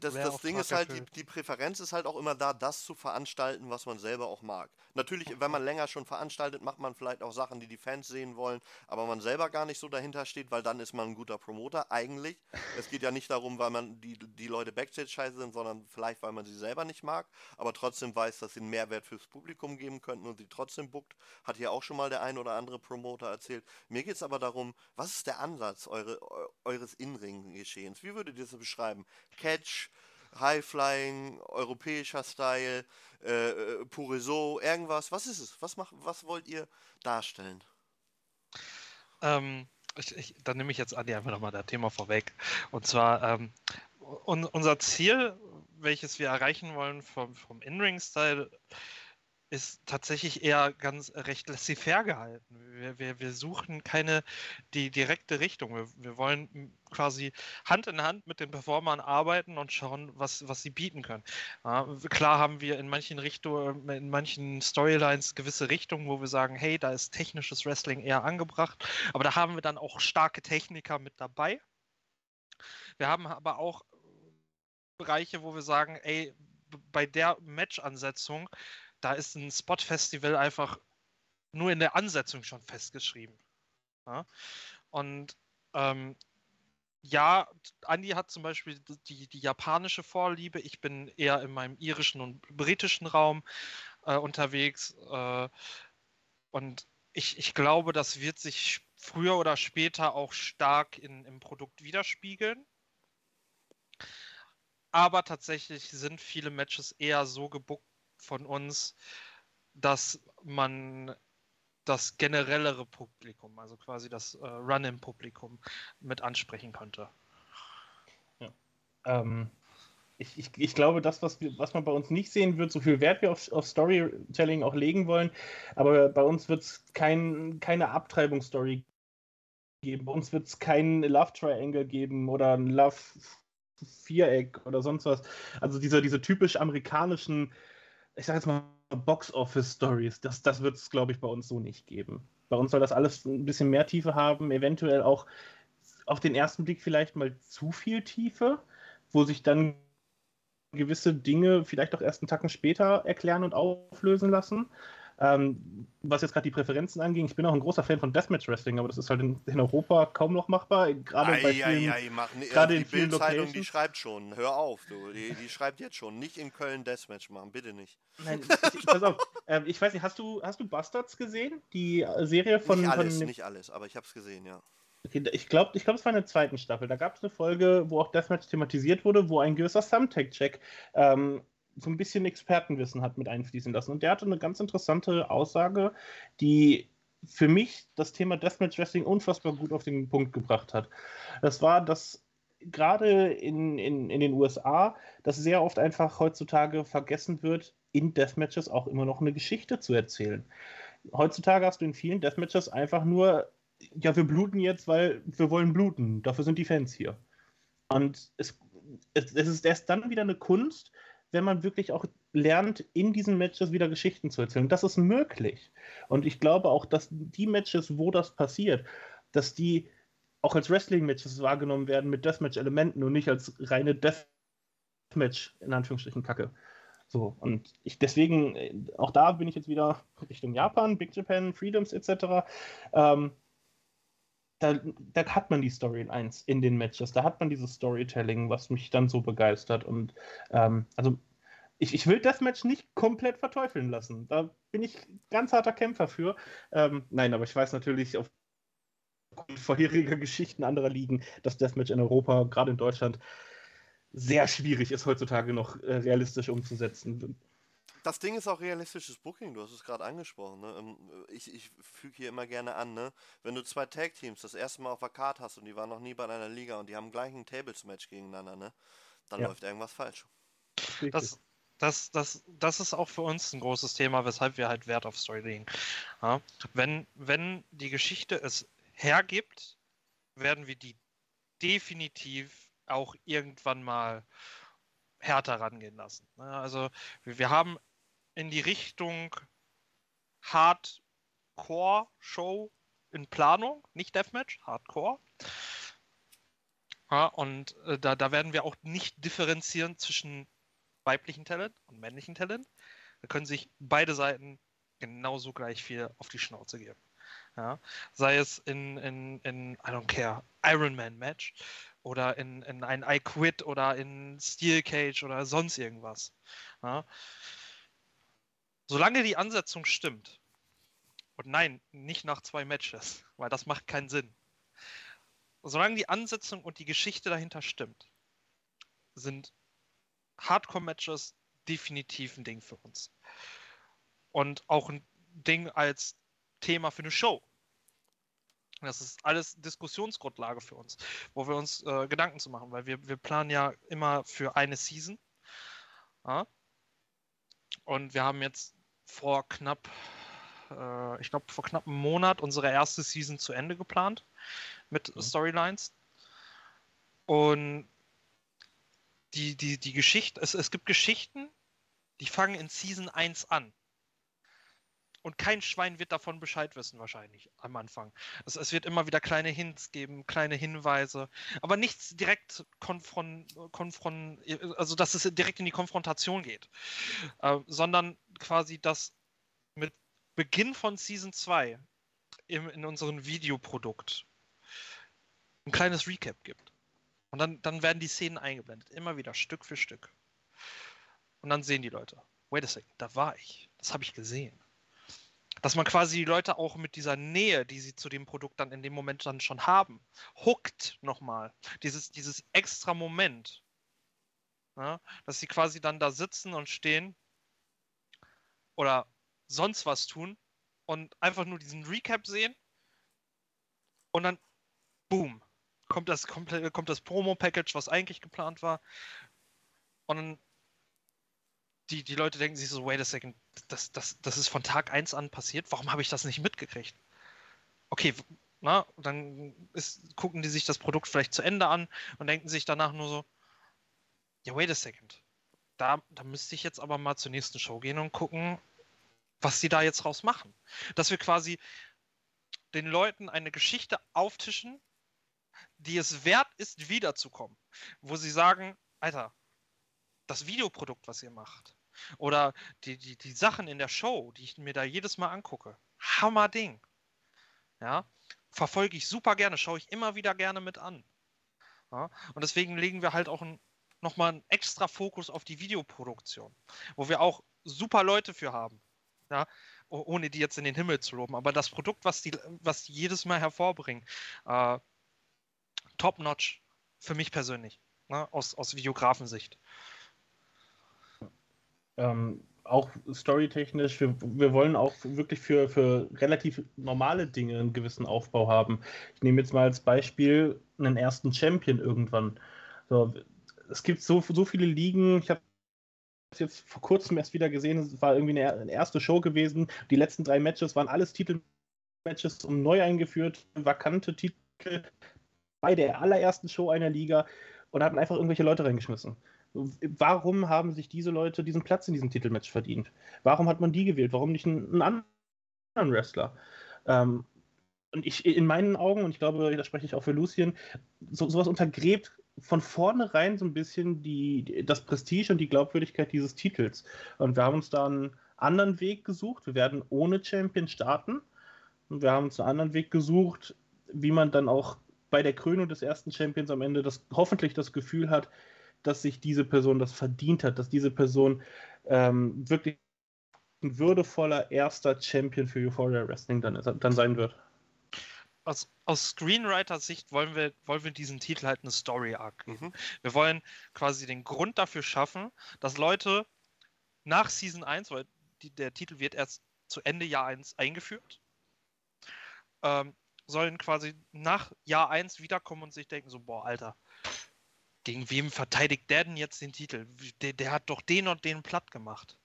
das, das Ding ist halt, die, die Präferenz ist halt auch immer da, das zu veranstalten, was man selber auch mag. Natürlich, wenn man länger schon veranstaltet, macht man vielleicht auch Sachen, die die Fans sehen wollen, aber man selber gar nicht so dahinter steht, weil dann ist man ein guter Promoter, eigentlich. Es geht ja nicht darum, weil man die, die Leute Backstage scheiße sind, sondern vielleicht, weil man sie selber nicht mag, aber trotzdem weiß, dass sie einen Mehrwert fürs Publikum geben könnten und sie trotzdem buckt. Hat hier auch schon mal der ein oder andere Promoter erzählt. Mir geht es aber darum, was ist der Ansatz eure, eures In-Ring-Geschehens? Wie würdet ihr das beschreiben? Catch, High-Flying, europäischer Style, äh, äh Puriso, irgendwas. Was ist es? Was, macht, was wollt ihr darstellen? Ähm, ich, ich, dann nehme ich jetzt Andi einfach nochmal das Thema vorweg. Und zwar ähm, un, unser Ziel, welches wir erreichen wollen vom, vom In-Ring-Style, ist tatsächlich eher ganz recht laissez-faire gehalten. Wir, wir, wir suchen keine die direkte Richtung. Wir, wir wollen quasi Hand in Hand mit den Performern arbeiten und schauen, was, was sie bieten können. Ja, klar haben wir in manchen Richtungen, in manchen Storylines gewisse Richtungen, wo wir sagen, hey, da ist technisches Wrestling eher angebracht, aber da haben wir dann auch starke Techniker mit dabei. Wir haben aber auch Bereiche, wo wir sagen, ey, bei der Match-Ansetzung da ist ein Spot-Festival einfach nur in der Ansetzung schon festgeschrieben. Ja? Und ähm, ja, Andi hat zum Beispiel die, die japanische Vorliebe. Ich bin eher in meinem irischen und britischen Raum äh, unterwegs. Äh, und ich, ich glaube, das wird sich früher oder später auch stark in, im Produkt widerspiegeln. Aber tatsächlich sind viele Matches eher so gebuckt von uns, dass man das generellere Publikum, also quasi das äh, Run-In-Publikum mit ansprechen könnte. Ja. Ähm, ich, ich, ich, glaube, das, was, wir, was man bei uns nicht sehen wird, so viel Wert wir auf, auf Storytelling auch legen wollen, aber bei uns wird es kein, keine Abtreibungsstory geben. Bei uns wird es kein Love Triangle geben oder ein Love Viereck oder sonst was. Also diese, diese typisch amerikanischen ich sage jetzt mal, Box-Office-Stories. Das, das wird es, glaube ich, bei uns so nicht geben. Bei uns soll das alles ein bisschen mehr Tiefe haben, eventuell auch auf den ersten Blick vielleicht mal zu viel Tiefe, wo sich dann gewisse Dinge vielleicht auch erst einen Tacken später erklären und auflösen lassen. Ähm, was jetzt gerade die Präferenzen anging, ich bin auch ein großer Fan von Deathmatch Wrestling, aber das ist halt in, in Europa kaum noch machbar. Gerade bei vielen, ei, mach, gerade die in vielen Locations. Die schreibt schon, hör auf, du. Die, die, schreibt jetzt schon, nicht in Köln Deathmatch machen, bitte nicht. Nein, ich, pass auf, äh, ich weiß nicht, hast du, hast du Bastards gesehen? Die Serie von. Nicht alles, von, nicht alles, aber ich habe es gesehen, ja. Okay, ich glaube, ich glaub, es war in der zweiten Staffel. Da gab es eine Folge, wo auch Deathmatch thematisiert wurde, wo ein gewisser Thumbtack-Check ähm, so ein bisschen Expertenwissen hat mit einfließen lassen. Und der hatte eine ganz interessante Aussage, die für mich das Thema Deathmatch Wrestling unfassbar gut auf den Punkt gebracht hat. Das war, dass gerade in, in, in den USA, dass sehr oft einfach heutzutage vergessen wird, in Deathmatches auch immer noch eine Geschichte zu erzählen. Heutzutage hast du in vielen Deathmatches einfach nur, ja, wir bluten jetzt, weil wir wollen bluten. Dafür sind die Fans hier. Und es, es, es ist erst dann wieder eine Kunst, wenn man wirklich auch lernt, in diesen Matches wieder Geschichten zu erzählen. Das ist möglich. Und ich glaube auch, dass die Matches, wo das passiert, dass die auch als Wrestling-Matches wahrgenommen werden mit Deathmatch-Elementen und nicht als reine Deathmatch, in Anführungsstrichen, Kacke. So, und ich deswegen, äh, auch da bin ich jetzt wieder Richtung Japan, Big Japan, Freedoms etc. Ähm, da, da, hat man die Storylines in den Matches, da hat man dieses Storytelling, was mich dann so begeistert. Und ähm, also ich, ich will Deathmatch nicht komplett verteufeln lassen. Da bin ich ganz harter Kämpfer für. Ähm, nein, aber ich weiß natürlich auf vorheriger Geschichten anderer Ligen, dass Deathmatch in Europa, gerade in Deutschland, sehr schwierig ist heutzutage noch äh, realistisch umzusetzen. Das Ding ist auch realistisches Booking, du hast es gerade angesprochen. Ne? Ähm, ich, ich füge hier immer gerne an, ne? wenn du zwei Tag-Teams das erste Mal auf der Karte hast und die waren noch nie bei einer Liga und die haben gleich ein Tables-Match gegeneinander, ne? dann ja. läuft irgendwas falsch. Das, das, das, das ist auch für uns ein großes Thema, weshalb wir halt Wert auf Story legen. Ja? Wenn, wenn die Geschichte es hergibt, werden wir die definitiv auch irgendwann mal härter rangehen lassen. Also wir haben in die Richtung Hardcore-Show in Planung, nicht Deathmatch, Hardcore. Ja, und äh, da, da werden wir auch nicht differenzieren zwischen weiblichen Talent und männlichen Talent. Da können sich beide Seiten genauso gleich viel auf die Schnauze geben. Ja? Sei es in, in, in, I don't care, Ironman Match oder in, in ein I Quit oder in Steel Cage oder sonst irgendwas. Ja. Solange die Ansetzung stimmt, und nein, nicht nach zwei Matches, weil das macht keinen Sinn. Solange die Ansetzung und die Geschichte dahinter stimmt, sind Hardcore-Matches definitiv ein Ding für uns. Und auch ein Ding als Thema für eine Show. Das ist alles Diskussionsgrundlage für uns, wo wir uns äh, Gedanken zu machen, weil wir, wir planen ja immer für eine Season. Ja? Und wir haben jetzt vor knapp, äh, ich glaube, vor knapp einem Monat unsere erste Season zu Ende geplant mit mhm. Storylines. Und die, die, die Geschichte, es, es gibt Geschichten, die fangen in Season 1 an. Und kein Schwein wird davon Bescheid wissen, wahrscheinlich am Anfang. Es, es wird immer wieder kleine Hints geben, kleine Hinweise, aber nichts direkt konfront, konfront also dass es direkt in die Konfrontation geht. Äh, sondern quasi, dass mit Beginn von Season 2 im, in unserem Videoprodukt ein kleines Recap gibt. Und dann, dann werden die Szenen eingeblendet, immer wieder Stück für Stück. Und dann sehen die Leute, wait a second, da war ich, das habe ich gesehen dass man quasi die Leute auch mit dieser Nähe, die sie zu dem Produkt dann in dem Moment dann schon haben, hookt nochmal. Dieses, dieses extra Moment. Ja, dass sie quasi dann da sitzen und stehen oder sonst was tun und einfach nur diesen Recap sehen und dann boom, kommt das kommt das Promo Package, was eigentlich geplant war und dann die, die Leute denken sich so, wait a second, das, das, das ist von Tag 1 an passiert, warum habe ich das nicht mitgekriegt? Okay, na, dann ist, gucken die sich das Produkt vielleicht zu Ende an und denken sich danach nur so, ja, wait a second. Da, da müsste ich jetzt aber mal zur nächsten Show gehen und gucken, was sie da jetzt raus machen. Dass wir quasi den Leuten eine Geschichte auftischen, die es wert ist, wiederzukommen. Wo sie sagen, Alter, das Videoprodukt, was ihr macht, oder die, die, die Sachen in der Show, die ich mir da jedes Mal angucke. Hammer Ding. Ja, verfolge ich super gerne, schaue ich immer wieder gerne mit an. Ja, und deswegen legen wir halt auch ein, nochmal einen extra Fokus auf die Videoproduktion, wo wir auch super Leute für haben. Ja, ohne die jetzt in den Himmel zu loben. Aber das Produkt, was die, was die jedes Mal hervorbringen, äh, top-notch für mich persönlich, ne, aus, aus Videografensicht ähm, auch storytechnisch, wir, wir wollen auch wirklich für, für relativ normale Dinge einen gewissen Aufbau haben. Ich nehme jetzt mal als Beispiel einen ersten Champion irgendwann. So, es gibt so, so viele Ligen, ich habe jetzt vor kurzem erst wieder gesehen, es war irgendwie eine, erste Show gewesen. Die letzten drei Matches waren alles Titelmatches um neu eingeführt, vakante Titel bei der allerersten Show einer Liga und haben einfach irgendwelche Leute reingeschmissen. Warum haben sich diese Leute diesen Platz in diesem Titelmatch verdient? Warum hat man die gewählt? Warum nicht einen, anderen Wrestler? Ähm, und ich in meinen Augen, und ich glaube, da spreche ich auch für Lucien, so, sowas untergräbt von vornherein so ein bisschen die, das Prestige und die Glaubwürdigkeit dieses Titels. Und wir haben uns da einen anderen Weg gesucht. Wir werden ohne Champion starten. Und wir haben uns einen anderen Weg gesucht, wie man dann auch bei der Krönung des ersten Champions am Ende das, hoffentlich das Gefühl hat, dass sich diese Person das verdient hat, dass diese Person ähm, wirklich ein würdevoller erster Champion für Euphoria Wrestling dann, dann sein wird aus, aus Screenwriter-Sicht wollen wir, wollen wir diesen Titel halt eine Story-Arc geben. Mhm. Wir wollen quasi den Grund dafür schaffen, dass Leute nach Season 1, weil die, der Titel wird erst zu Ende Jahr 1 eingeführt, ähm, sollen quasi nach Jahr 1 wiederkommen und sich denken, so, boah, Alter, gegen wem verteidigt der denn jetzt den Titel? Der, der hat doch den und den platt gemacht.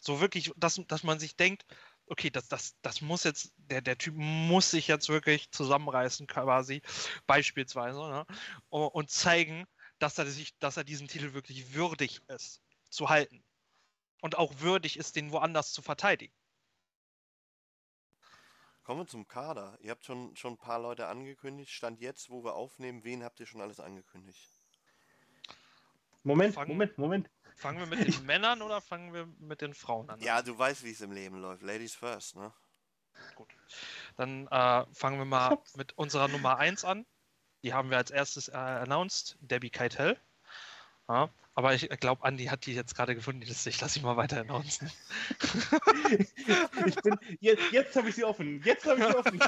So wirklich, dass, dass man sich denkt, okay, das, das, das muss jetzt, der, der Typ muss sich jetzt wirklich zusammenreißen, quasi, beispielsweise, ne? und zeigen, dass er, sich, dass er diesen Titel wirklich würdig ist, zu halten. Und auch würdig ist, den woanders zu verteidigen. Kommen wir zum Kader. Ihr habt schon, schon ein paar Leute angekündigt. Stand jetzt, wo wir aufnehmen, wen habt ihr schon alles angekündigt? Moment, fangen, Moment, Moment. Fangen wir mit den Männern oder fangen wir mit den Frauen an? Ja, du weißt, wie es im Leben läuft. Ladies first, ne? Gut. Dann äh, fangen wir mal mit unserer Nummer 1 an. Die haben wir als erstes äh, announced, Debbie Keitel. Ja, aber ich glaube, Andi hat die jetzt gerade gefunden. Ich lasse sie mal weiter announcen. ich bin, jetzt jetzt habe ich sie offen. Jetzt habe ich sie offen.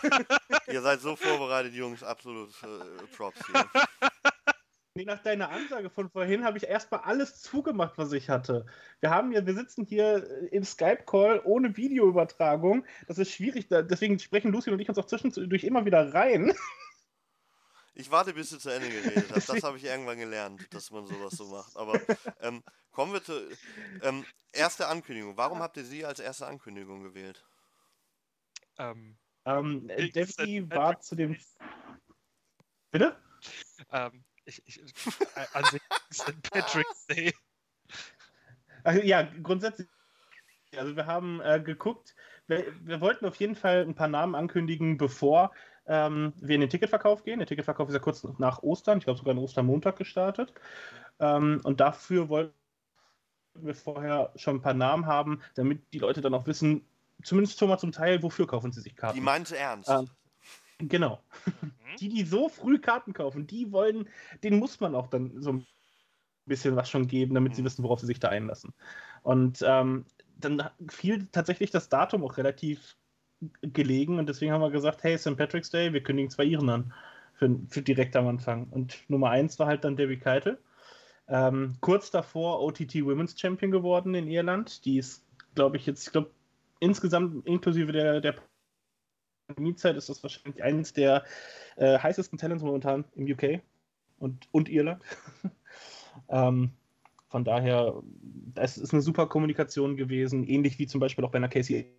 Ihr seid so vorbereitet, Jungs. Absolut äh, Props hier. Nee, nach deiner Ansage von vorhin habe ich erstmal alles zugemacht, was ich hatte. Wir haben ja, wir sitzen hier äh, im Skype-Call ohne Videoübertragung. Das ist schwierig, deswegen sprechen Lucy und ich uns auch zwischendurch immer wieder rein. Ich warte, bis du zu Ende geredet hast. Das habe ich irgendwann gelernt, dass man sowas so macht. Aber ähm, kommen wir zu ähm, erste Ankündigung. Warum habt ihr sie als erste Ankündigung gewählt? Ähm, ähm Debbie war zu dem. Bitte? Ähm, ich, ich, äh, an sich St. Patrick's Day. Also, ja, grundsätzlich. Also wir haben äh, geguckt, wir, wir, wollten auf jeden Fall ein paar Namen ankündigen, bevor ähm, wir in den Ticketverkauf gehen. Der Ticketverkauf ist ja kurz nach Ostern, ich glaube sogar an Ostermontag gestartet. Ähm, und dafür wollten wir vorher schon ein paar Namen haben, damit die Leute dann auch wissen, zumindest schon mal zum Teil, wofür kaufen sie sich Karten. Die meinte ernst. Ähm, Genau. Mhm. Die, die so früh Karten kaufen, die wollen, denen muss man auch dann so ein bisschen was schon geben, damit sie mhm. wissen, worauf sie sich da einlassen. Und ähm, dann fiel tatsächlich das Datum auch relativ gelegen und deswegen haben wir gesagt, hey, St. Patrick's Day, wir kündigen zwei Iren an für, für direkt am Anfang. Und Nummer eins war halt dann Debbie Keitel. Ähm, kurz davor OTT Women's Champion geworden in Irland. Die ist, glaube ich, jetzt, ich glaube, insgesamt inklusive der, der Pandemiezeit ist das wahrscheinlich eines der äh, heißesten Talents momentan im UK und, und Irland. ähm, von daher, es ist eine super Kommunikation gewesen, ähnlich wie zum Beispiel auch bei einer Casey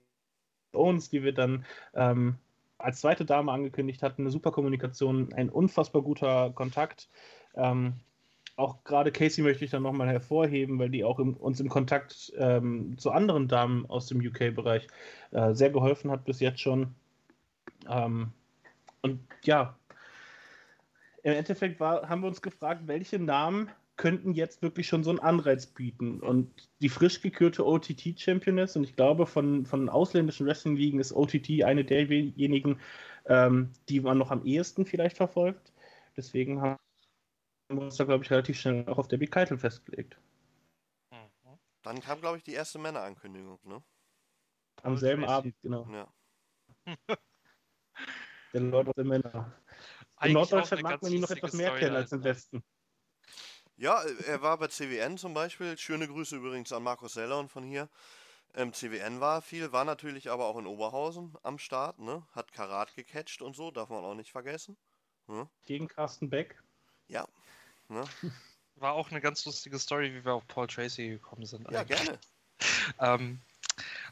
Owens, die wir dann ähm, als zweite Dame angekündigt hatten. Eine super Kommunikation, ein unfassbar guter Kontakt. Ähm, auch gerade Casey möchte ich dann nochmal hervorheben, weil die auch im, uns im Kontakt ähm, zu anderen Damen aus dem UK-Bereich äh, sehr geholfen hat bis jetzt schon. Ähm, und ja, im Endeffekt war, haben wir uns gefragt, welche Namen könnten jetzt wirklich schon so einen Anreiz bieten. Und die frisch gekürte OTT-Championess, und ich glaube, von, von ausländischen Wrestling-Ligen ist OTT eine derjenigen, ähm, die man noch am ehesten vielleicht verfolgt. Deswegen haben wir uns da, glaube ich, relativ schnell auch auf Debbie Keitel festgelegt. Mhm. Dann kam, glaube ich, die erste Männerankündigung, ne? Am selben Abend, genau. Ja. der Lord of the Männer. In Norddeutschland mag man ihn noch etwas mehr kennen als im ne? Westen. Ja, er war bei CWN zum Beispiel. Schöne Grüße übrigens an Markus Sellern von hier. Ähm, CWN war viel, war natürlich aber auch in Oberhausen am Start, ne? Hat Karat gecatcht und so, darf man auch nicht vergessen. Ne? Gegen Carsten Beck. Ja. Ne? War auch eine ganz lustige Story, wie wir auf Paul Tracy gekommen sind. Ja, eigentlich. gerne. ähm,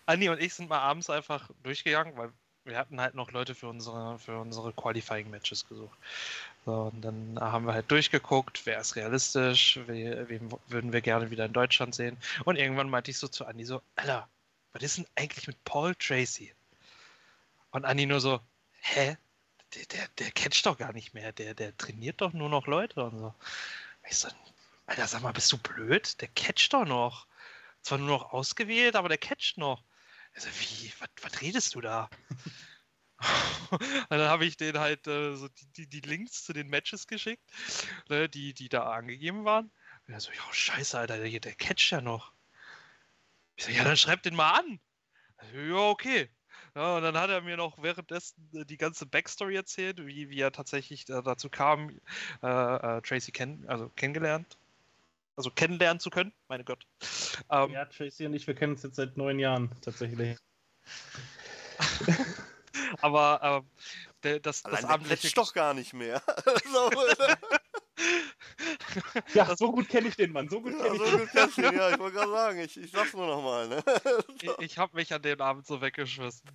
Andi und ich sind mal abends einfach durchgegangen, weil wir hatten halt noch Leute für unsere, für unsere Qualifying-Matches gesucht. So, und dann haben wir halt durchgeguckt, wer ist realistisch, wen, wen würden wir gerne wieder in Deutschland sehen. Und irgendwann meinte ich so zu Andi so, Alter, was ist denn eigentlich mit Paul Tracy? Und Andi nur so, hä? der, der, der catcht doch gar nicht mehr, der, der trainiert doch nur noch Leute und so. Ich so, Alter, sag mal, bist du blöd? Der catcht doch noch. Zwar nur noch ausgewählt, aber der catcht noch. Also, wie, was redest du da? dann habe ich den halt äh, so die, die, die, Links zu den Matches geschickt, ne, die, die da angegeben waren. Und er so, ja, scheiße, Alter, der, der catcht ja noch. Ich so, ja, dann schreib den mal an. Also, ja, okay. Ja, und dann hat er mir noch währenddessen äh, die ganze Backstory erzählt, wie, wie er tatsächlich dazu kam, äh, äh, Tracy kenn also kennengelernt. Also kennenlernen zu können, meine Gott. Ähm, ja, Tracy und ich, wir kennen uns jetzt seit neun Jahren tatsächlich. Aber ähm, der, das, Allein das abendliche. doch gar nicht mehr. ja, das, so gut kenne ich den Mann. So gut kenne ja, ich so den. Ja, ich wollte gerade sagen, ich, ich sag's nur nochmal. Ne? ich ich habe mich an den Abend so weggeschmissen.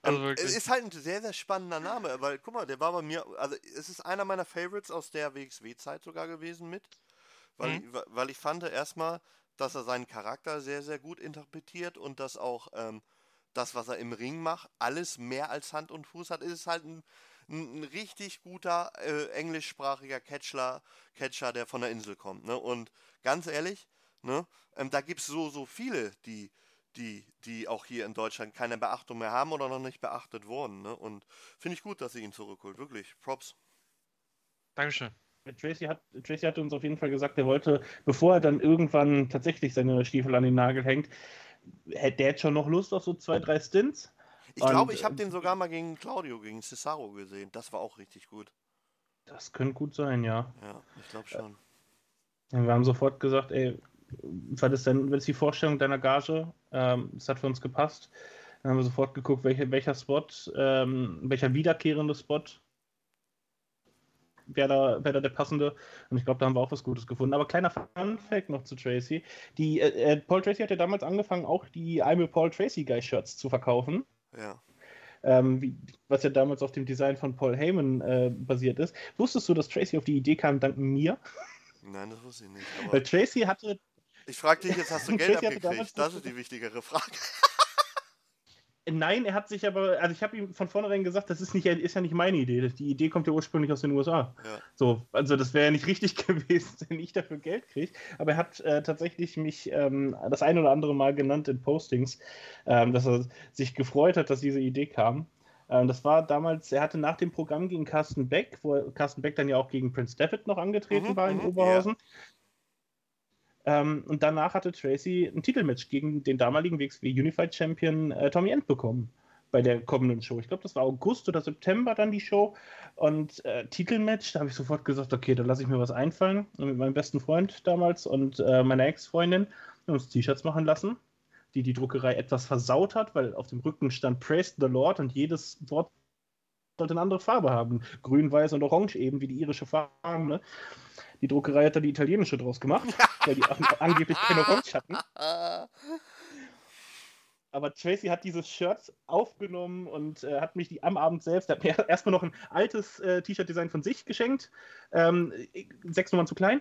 Also ähm, es ist halt ein sehr, sehr spannender Name, weil guck mal, der war bei mir, also es ist einer meiner Favorites aus der WXW-Zeit sogar gewesen mit, weil, mhm. ich, weil ich fand erstmal, dass er seinen Charakter sehr, sehr gut interpretiert und dass auch ähm, das, was er im Ring macht, alles mehr als Hand und Fuß hat. Es ist halt ein, ein, ein richtig guter äh, englischsprachiger Catcher, Catcher, der von der Insel kommt. Ne? Und ganz ehrlich, ne, ähm, da gibt es so, so viele, die, die, die auch hier in Deutschland keine Beachtung mehr haben oder noch nicht beachtet wurden. Ne? Und finde ich gut, dass sie ihn zurückholt. Wirklich. Props. Dankeschön. Tracy hat, Tracy hat uns auf jeden Fall gesagt, er wollte, bevor er dann irgendwann tatsächlich seine Stiefel an den Nagel hängt, hätte der jetzt schon noch Lust auf so zwei, drei Stints. Ich glaube, ich habe den sogar mal gegen Claudio, gegen Cesaro gesehen. Das war auch richtig gut. Das könnte gut sein, ja. Ja, ich glaube schon. Wir haben sofort gesagt, ey, was ist denn, was ist die Vorstellung deiner Gage? Ähm, das hat für uns gepasst. Dann haben wir sofort geguckt, welche, welcher Spot, ähm, welcher wiederkehrende Spot wäre da, wär da der passende. Und ich glaube, da haben wir auch was Gutes gefunden. Aber kleiner Fun-Fact noch zu Tracy. Die, äh, äh Paul Tracy hat ja damals angefangen, auch die I'm a Paul Tracy Guy Shirts zu verkaufen. Ja. Ähm, wie, was ja damals auf dem Design von Paul Heyman äh, basiert ist. Wusstest du, dass Tracy auf die Idee kam, dank mir? Nein, das wusste ich nicht. Weil Tracy hatte. Ich frage dich jetzt, hast du Geld abgekriegt? Das ist die wichtigere Frage. Nein, er hat sich aber, also ich habe ihm von vornherein gesagt, das ist, nicht, ist ja nicht meine Idee. Die Idee kommt ja ursprünglich aus den USA. Ja. So, also das wäre ja nicht richtig gewesen, wenn ich dafür Geld kriege. Aber er hat äh, tatsächlich mich ähm, das ein oder andere Mal genannt in Postings, ähm, dass er sich gefreut hat, dass diese Idee kam. Ähm, das war damals, er hatte nach dem Programm gegen Carsten Beck, wo Carsten Beck dann ja auch gegen Prince David noch angetreten mhm, war in mhm, Oberhausen. Ja. Ähm, und danach hatte Tracy ein Titelmatch gegen den damaligen WXW Unified Champion äh, Tommy End bekommen bei der kommenden Show. Ich glaube, das war August oder September dann die Show. Und äh, Titelmatch, da habe ich sofort gesagt, okay, da lasse ich mir was einfallen. Und mit meinem besten Freund damals und äh, meiner Ex-Freundin uns T-Shirts machen lassen, die die Druckerei etwas versaut hat, weil auf dem Rücken stand Praise the Lord und jedes Wort sollte eine andere Farbe haben. Grün, weiß und orange eben, wie die irische Farbe. Ne? Die Druckerei hat da die italienische draus gemacht, weil die angeblich keine Orange hatten. Aber Tracy hat dieses Shirt aufgenommen und äh, hat mich die am Abend selbst, hat mir erstmal noch ein altes äh, T-Shirt-Design von sich geschenkt. Ähm, sechs Nummern zu klein.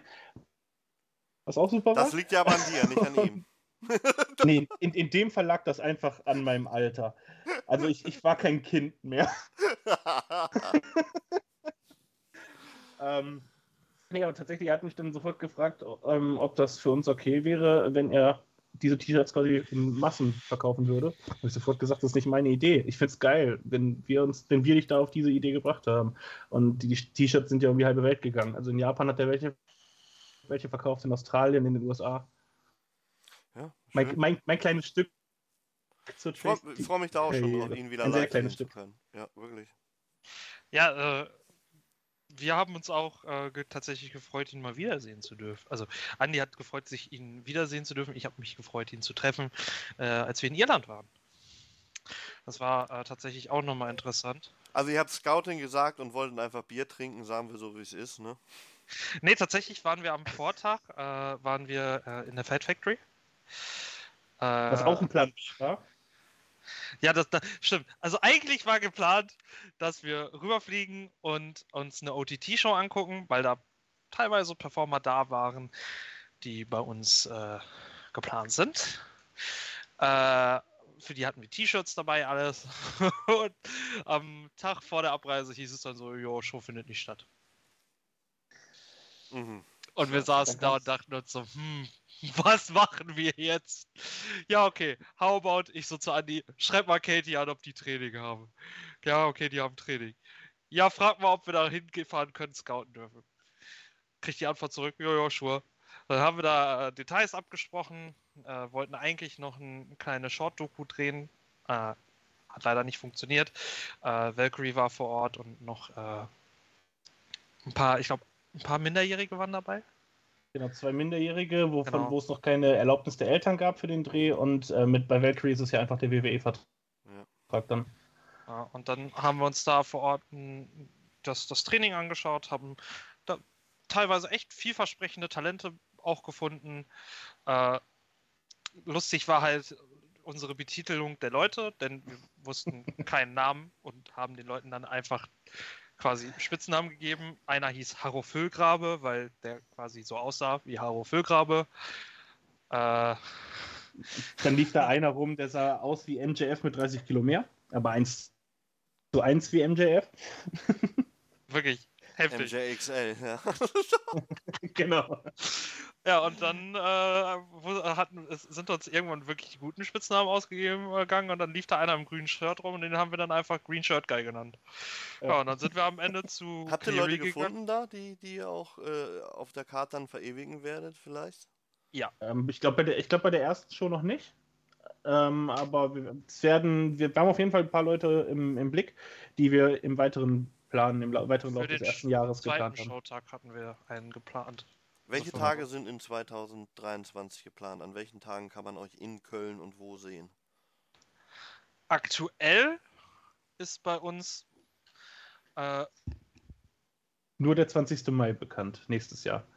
Was auch super war. Das liegt ja aber an dir, nicht an ihm. nee, in, in dem Fall lag das einfach an meinem Alter. Also ich, ich war kein Kind mehr. ähm, Nee, aber tatsächlich, er hat mich dann sofort gefragt, ähm, ob das für uns okay wäre, wenn er diese T-Shirts quasi in Massen verkaufen würde. Habe ich sofort gesagt, das ist nicht meine Idee. Ich finde es geil, wenn wir uns, wenn wir dich da auf diese Idee gebracht haben. Und die T-Shirts sind ja um die halbe Welt gegangen. Also in Japan hat er welche, welche verkauft, in Australien, in den USA. Ja, mein, mein, mein, kleines Stück zur. Ich freue mich da auch schon, hey, ihn wieder ein sehr kleines Stück. können. Ja, wirklich. Ja, äh, wir haben uns auch äh, ge tatsächlich gefreut, ihn mal wiedersehen zu dürfen. Also Andi hat gefreut, sich ihn wiedersehen zu dürfen. Ich habe mich gefreut, ihn zu treffen, äh, als wir in Irland waren. Das war äh, tatsächlich auch nochmal interessant. Also ihr habt Scouting gesagt und wollten einfach Bier trinken, sagen wir so, wie es ist, ne? Nee, tatsächlich waren wir am Vortag, äh, waren wir äh, in der Fat Factory. Was auch ein Plan war? Ja, das, das, stimmt. Also eigentlich war geplant, dass wir rüberfliegen und uns eine OTT-Show angucken, weil da teilweise Performer da waren, die bei uns äh, geplant sind. Äh, für die hatten wir T-Shirts dabei, alles. und am Tag vor der Abreise hieß es dann so, jo, Show findet nicht statt. Mhm. Und wir saßen da und dachten uns so, hm, was machen wir jetzt? Ja, okay, how about, ich so zu Andi, schreib mal Katie an, ob die Training haben. Ja, okay, die haben Training. Ja, frag mal, ob wir da hinfahren können, scouten dürfen. Kriegt die Antwort zurück, ja, ja, sure. Dann haben wir da äh, Details abgesprochen, äh, wollten eigentlich noch ein, kleine Short-Doku drehen. Äh, hat leider nicht funktioniert. Äh, Valkyrie war vor Ort und noch äh, ein paar, ich glaube, ein paar Minderjährige waren dabei. Genau, zwei Minderjährige, wovon, genau. wo es noch keine Erlaubnis der Eltern gab für den Dreh und äh, mit bei Valkyrie ist es ja einfach der WWE-Vertrag ja. dann. Ja, und dann haben wir uns da vor Ort das, das Training angeschaut, haben da teilweise echt vielversprechende Talente auch gefunden. Äh, lustig war halt unsere Betitelung der Leute, denn wir wussten keinen Namen und haben den Leuten dann einfach quasi Spitznamen gegeben. Einer hieß Harro Füllgrabe, weil der quasi so aussah wie Harro Füllgrabe. Äh, dann lief da einer rum, der sah aus wie MJF mit 30 Kilo mehr, aber eins zu eins wie MJF. Wirklich heftig. MJXL, ja. genau. Ja, und dann äh, hatten, sind uns irgendwann wirklich die guten Spitznamen ausgegeben äh, gegangen und dann lief da einer im grünen Shirt rum und den haben wir dann einfach Green Shirt Guy genannt. Ja, ja und dann sind wir am Ende zu. Habt ihr Leute gefunden da, die, die ihr auch äh, auf der Karte dann verewigen werdet, vielleicht? Ja. Ähm, ich glaube, bei, der, glaub, bei der ersten Show noch nicht. Ähm, aber wir, werden, wir haben auf jeden Fall ein paar Leute im, im Blick, die wir im weiteren Plan, im weiteren Laufe des ersten Jahres geplant haben. Showtag hatten wir einen geplant. Welche Tage sind in 2023 geplant? An welchen Tagen kann man euch in Köln und wo sehen? Aktuell ist bei uns äh, nur der 20. Mai bekannt, nächstes Jahr.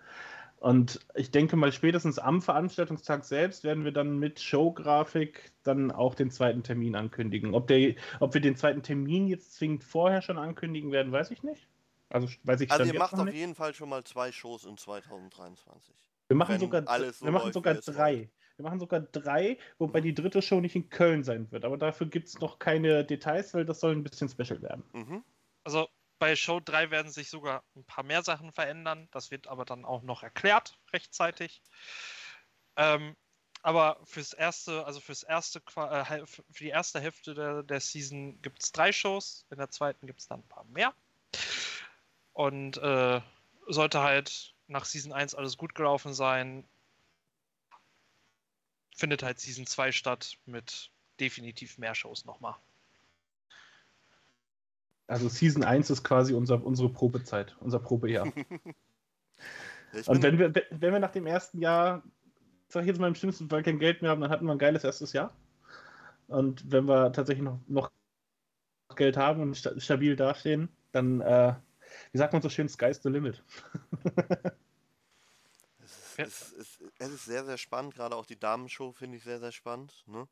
Und ich denke mal, spätestens am Veranstaltungstag selbst werden wir dann mit Showgrafik dann auch den zweiten Termin ankündigen. Ob, der, ob wir den zweiten Termin jetzt zwingend vorher schon ankündigen werden, weiß ich nicht. Also weiß ich Also ihr macht auf nicht. jeden Fall schon mal zwei Shows in 2023. Wir machen Wenn sogar, so wir machen sogar drei. Wir machen sogar drei, wobei mhm. die dritte Show nicht in Köln sein wird. Aber dafür gibt es noch keine Details, weil das soll ein bisschen special werden. Mhm. Also bei Show 3 werden sich sogar ein paar mehr Sachen verändern. Das wird aber dann auch noch erklärt rechtzeitig. Ähm, aber fürs erste, also fürs erste, äh, für die erste Hälfte der, der Season gibt es drei Shows. In der zweiten gibt es dann ein paar mehr. Und äh, sollte halt nach Season 1 alles gut gelaufen sein, findet halt Season 2 statt mit definitiv mehr Shows nochmal. Also Season 1 ist quasi unser, unsere Probezeit, unser Probejahr. Und wenn wir, wenn wir nach dem ersten Jahr, sag ich jetzt mal im schlimmsten Fall kein Geld mehr haben, dann hatten wir ein geiles erstes Jahr. Und wenn wir tatsächlich noch, noch Geld haben und stabil dastehen, dann, äh, wie sagt man so schön, sky's the limit. es, ist, es, es, ist, sehr, sehr spannend. Gerade auch die Damenshow finde ich sehr, sehr spannend. Ne?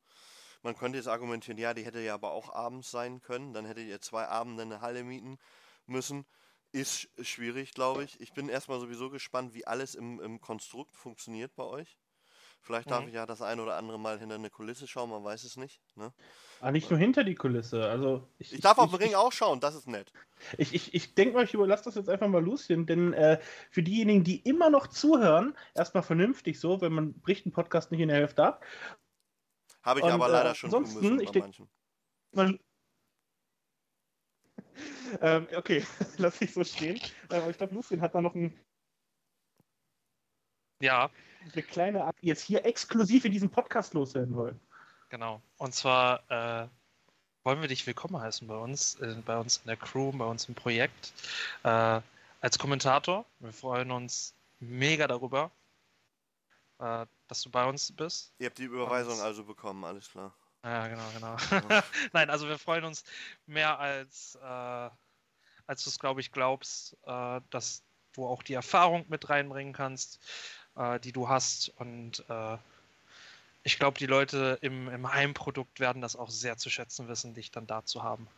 Man könnte jetzt argumentieren, ja, die hätte ja aber auch abends sein können. Dann hättet ihr zwei Abende eine Halle mieten müssen. Ist schwierig, glaube ich. Ich bin erstmal sowieso gespannt, wie alles im, im Konstrukt funktioniert bei euch. Vielleicht darf mhm. ich ja das ein oder andere Mal hinter eine Kulisse schauen, man weiß es nicht. Ne? Ah, nicht nur hinter die Kulisse. Also ich, ich darf ich, auf dem Ring auch schauen, das ist nett. Ich, ich, ich denke mal, ich überlasse das jetzt einfach mal Lucien, denn äh, für diejenigen, die immer noch zuhören, erstmal vernünftig so, wenn man bricht einen Podcast nicht in der Hälfte ab habe ich und, aber leider äh, schon ansonsten, ich bei manchen. Man, ähm, okay, lass ich so stehen. Ähm, ich glaube, Lucien hat da noch ein. Ja. Eine kleine Akt jetzt hier exklusiv in diesem Podcast loswerden wollen. Genau. Und zwar äh, wollen wir dich willkommen heißen bei uns, äh, bei uns in der Crew, bei uns im Projekt. Äh, als Kommentator. Wir freuen uns mega darüber, äh, dass du bei uns bist. Ihr habt die Überweisung Und, also bekommen, alles klar. Ja, genau, genau. Ja. Nein, also wir freuen uns mehr als, äh, als du es, glaube ich, glaubst, äh, dass du auch die Erfahrung mit reinbringen kannst, äh, die du hast. Und äh, ich glaube, die Leute im, im Heimprodukt werden das auch sehr zu schätzen wissen, dich dann da zu haben.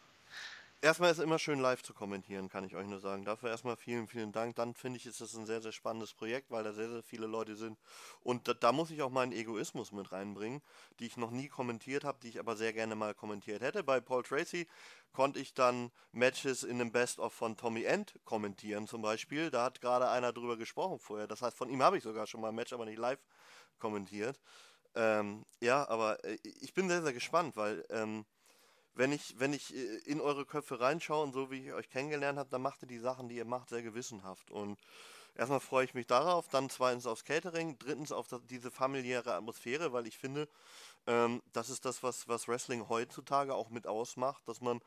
Erstmal ist es immer schön live zu kommentieren, kann ich euch nur sagen. Dafür erstmal vielen, vielen Dank. Dann finde ich, ist das ein sehr, sehr spannendes Projekt, weil da sehr, sehr viele Leute sind. Und da, da muss ich auch meinen Egoismus mit reinbringen, die ich noch nie kommentiert habe, die ich aber sehr gerne mal kommentiert hätte. Bei Paul Tracy konnte ich dann Matches in dem Best-of von Tommy End kommentieren zum Beispiel. Da hat gerade einer drüber gesprochen vorher. Das heißt, von ihm habe ich sogar schon mal ein Match, aber nicht live kommentiert. Ähm, ja, aber äh, ich bin sehr, sehr gespannt, weil ähm, wenn ich, wenn ich äh, in eure Köpfe reinschaue und so wie ich euch kennengelernt habe, dann macht ihr die Sachen, die ihr macht, sehr gewissenhaft. Und erstmal freue ich mich darauf, dann zweitens aufs Catering, drittens auf diese familiäre Atmosphäre, weil ich finde, ähm, das ist das, was, was Wrestling heutzutage auch mit ausmacht, dass man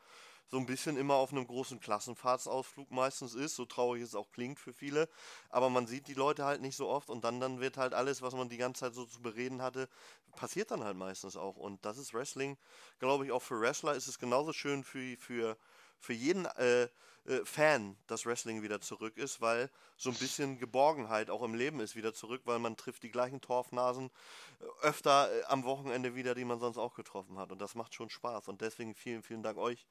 so ein bisschen immer auf einem großen Klassenfahrtsausflug meistens ist, so traurig es auch klingt für viele, aber man sieht die Leute halt nicht so oft und dann, dann wird halt alles, was man die ganze Zeit so zu bereden hatte, passiert dann halt meistens auch. Und das ist Wrestling, glaube ich, auch für Wrestler ist es genauso schön für, für, für jeden äh, äh, Fan, dass Wrestling wieder zurück ist, weil so ein bisschen Geborgenheit auch im Leben ist wieder zurück, weil man trifft die gleichen Torfnasen äh, öfter äh, am Wochenende wieder, die man sonst auch getroffen hat. Und das macht schon Spaß. Und deswegen vielen, vielen Dank euch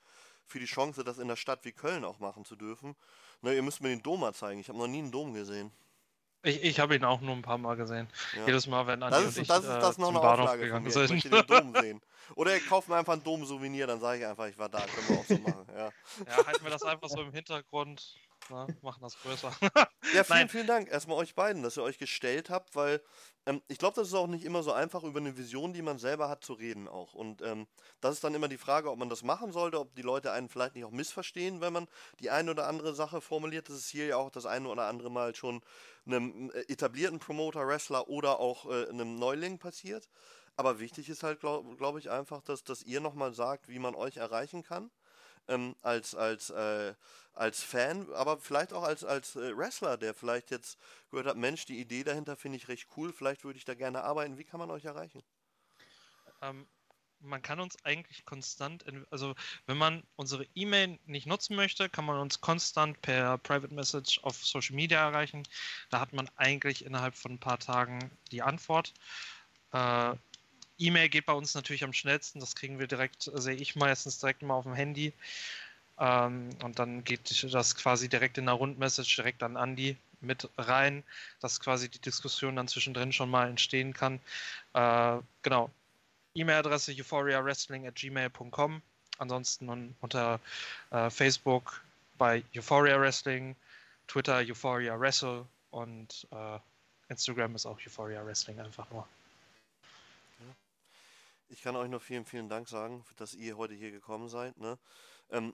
für die Chance, das in einer Stadt wie Köln auch machen zu dürfen. Ne, ihr müsst mir den Dom mal zeigen. Ich habe noch nie einen Dom gesehen. Ich, ich habe ihn auch nur ein paar Mal gesehen. Ja. Jedes Mal, wenn Andi das ist, und ich, das ist das äh, noch eine Auflage von mir. Sind. Ich möchte den Dom sehen. Oder ihr kauft mir einfach ein Dom-Souvenir, dann sage ich einfach, ich war da. Können wir auch so machen. Ja, ja halten wir das einfach so im Hintergrund. Na, machen das größer. ja, vielen, Nein. vielen Dank erstmal euch beiden, dass ihr euch gestellt habt, weil ähm, ich glaube, das ist auch nicht immer so einfach, über eine Vision, die man selber hat, zu reden auch. Und ähm, das ist dann immer die Frage, ob man das machen sollte, ob die Leute einen vielleicht nicht auch missverstehen, wenn man die eine oder andere Sache formuliert. Das ist hier ja auch das eine oder andere Mal schon einem äh, etablierten Promoter, Wrestler oder auch äh, einem Neuling passiert. Aber wichtig ist halt, glaube glaub ich, einfach, dass, dass ihr nochmal sagt, wie man euch erreichen kann. Ähm, als, als, äh, als Fan, aber vielleicht auch als, als äh, Wrestler, der vielleicht jetzt gehört hat, Mensch, die Idee dahinter finde ich recht cool, vielleicht würde ich da gerne arbeiten. Wie kann man euch erreichen? Ähm, man kann uns eigentlich konstant, also wenn man unsere E-Mail nicht nutzen möchte, kann man uns konstant per Private Message auf Social Media erreichen. Da hat man eigentlich innerhalb von ein paar Tagen die Antwort. Äh, E-Mail geht bei uns natürlich am schnellsten. Das kriegen wir direkt, sehe ich meistens direkt mal auf dem Handy. Ähm, und dann geht das quasi direkt in der Rundmessage direkt an Andy mit rein, dass quasi die Diskussion dann zwischendrin schon mal entstehen kann. Äh, genau. E-Mail-Adresse euphoriawrestling at gmail.com. Ansonsten unter äh, Facebook bei Euphoria Wrestling, Twitter Euphoria Wrestle und äh, Instagram ist auch Euphoria Wrestling einfach nur. Ich kann euch nur vielen, vielen Dank sagen, dass ihr heute hier gekommen seid. Ne? Ähm,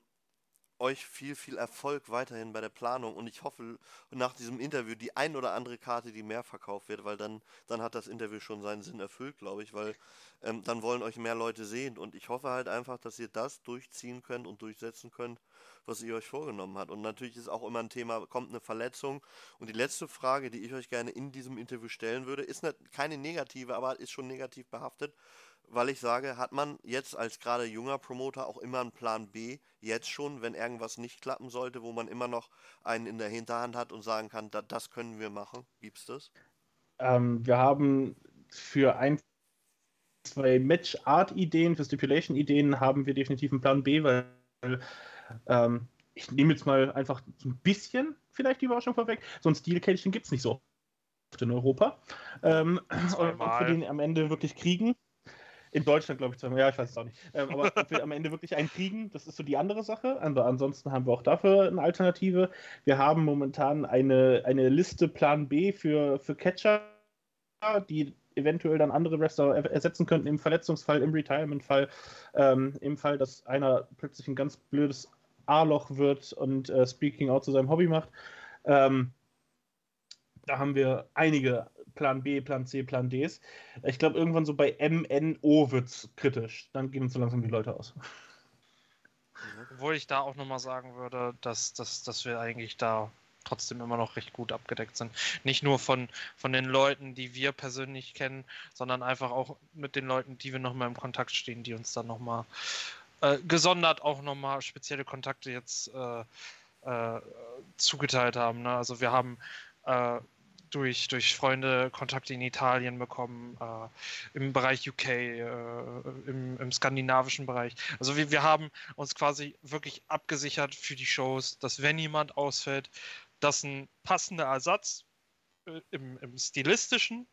euch viel, viel Erfolg weiterhin bei der Planung und ich hoffe nach diesem Interview die ein oder andere Karte, die mehr verkauft wird, weil dann, dann hat das Interview schon seinen Sinn erfüllt, glaube ich, weil ähm, dann wollen euch mehr Leute sehen und ich hoffe halt einfach, dass ihr das durchziehen könnt und durchsetzen könnt, was ihr euch vorgenommen habt. Und natürlich ist auch immer ein Thema, kommt eine Verletzung und die letzte Frage, die ich euch gerne in diesem Interview stellen würde, ist nicht, keine negative, aber ist schon negativ behaftet weil ich sage, hat man jetzt als gerade junger Promoter auch immer einen Plan B, jetzt schon, wenn irgendwas nicht klappen sollte, wo man immer noch einen in der Hinterhand hat und sagen kann, da, das können wir machen? Gibt es das? Ähm, wir haben für ein, zwei Match-Art-Ideen, für Stipulation-Ideen haben wir definitiv einen Plan B, weil ähm, ich nehme jetzt mal einfach ein bisschen vielleicht die Überraschung vorweg. So ein Steel-Cage gibt es nicht so oft in Europa. Ähm, und wir den am Ende wirklich kriegen, in Deutschland, glaube ich, zweimal. Ja, ich weiß es auch nicht. Ähm, aber ob wir am Ende wirklich einen kriegen, das ist so die andere Sache. Aber ansonsten haben wir auch dafür eine Alternative. Wir haben momentan eine, eine Liste Plan B für, für Catcher, die eventuell dann andere Wrestler ersetzen könnten im Verletzungsfall, im Retirement-Fall, ähm, im Fall, dass einer plötzlich ein ganz blödes A-Loch wird und äh, Speaking Out zu seinem Hobby macht. Ähm, da haben wir einige Plan B, Plan C, Plan Ds. Ich glaube, irgendwann so bei MNO wird es kritisch. Dann gehen uns so langsam die Leute aus. Obwohl ich da auch nochmal sagen würde, dass, dass, dass wir eigentlich da trotzdem immer noch recht gut abgedeckt sind. Nicht nur von, von den Leuten, die wir persönlich kennen, sondern einfach auch mit den Leuten, die wir nochmal im Kontakt stehen, die uns dann nochmal äh, gesondert auch nochmal spezielle Kontakte jetzt äh, äh, zugeteilt haben. Ne? Also wir haben äh, durch, durch Freunde Kontakte in Italien bekommen, äh, im Bereich UK, äh, im, im, skandinavischen Bereich. Also wir, wir haben uns quasi wirklich abgesichert für die Shows, dass wenn jemand ausfällt, dass ein passender Ersatz äh, im, im stilistischen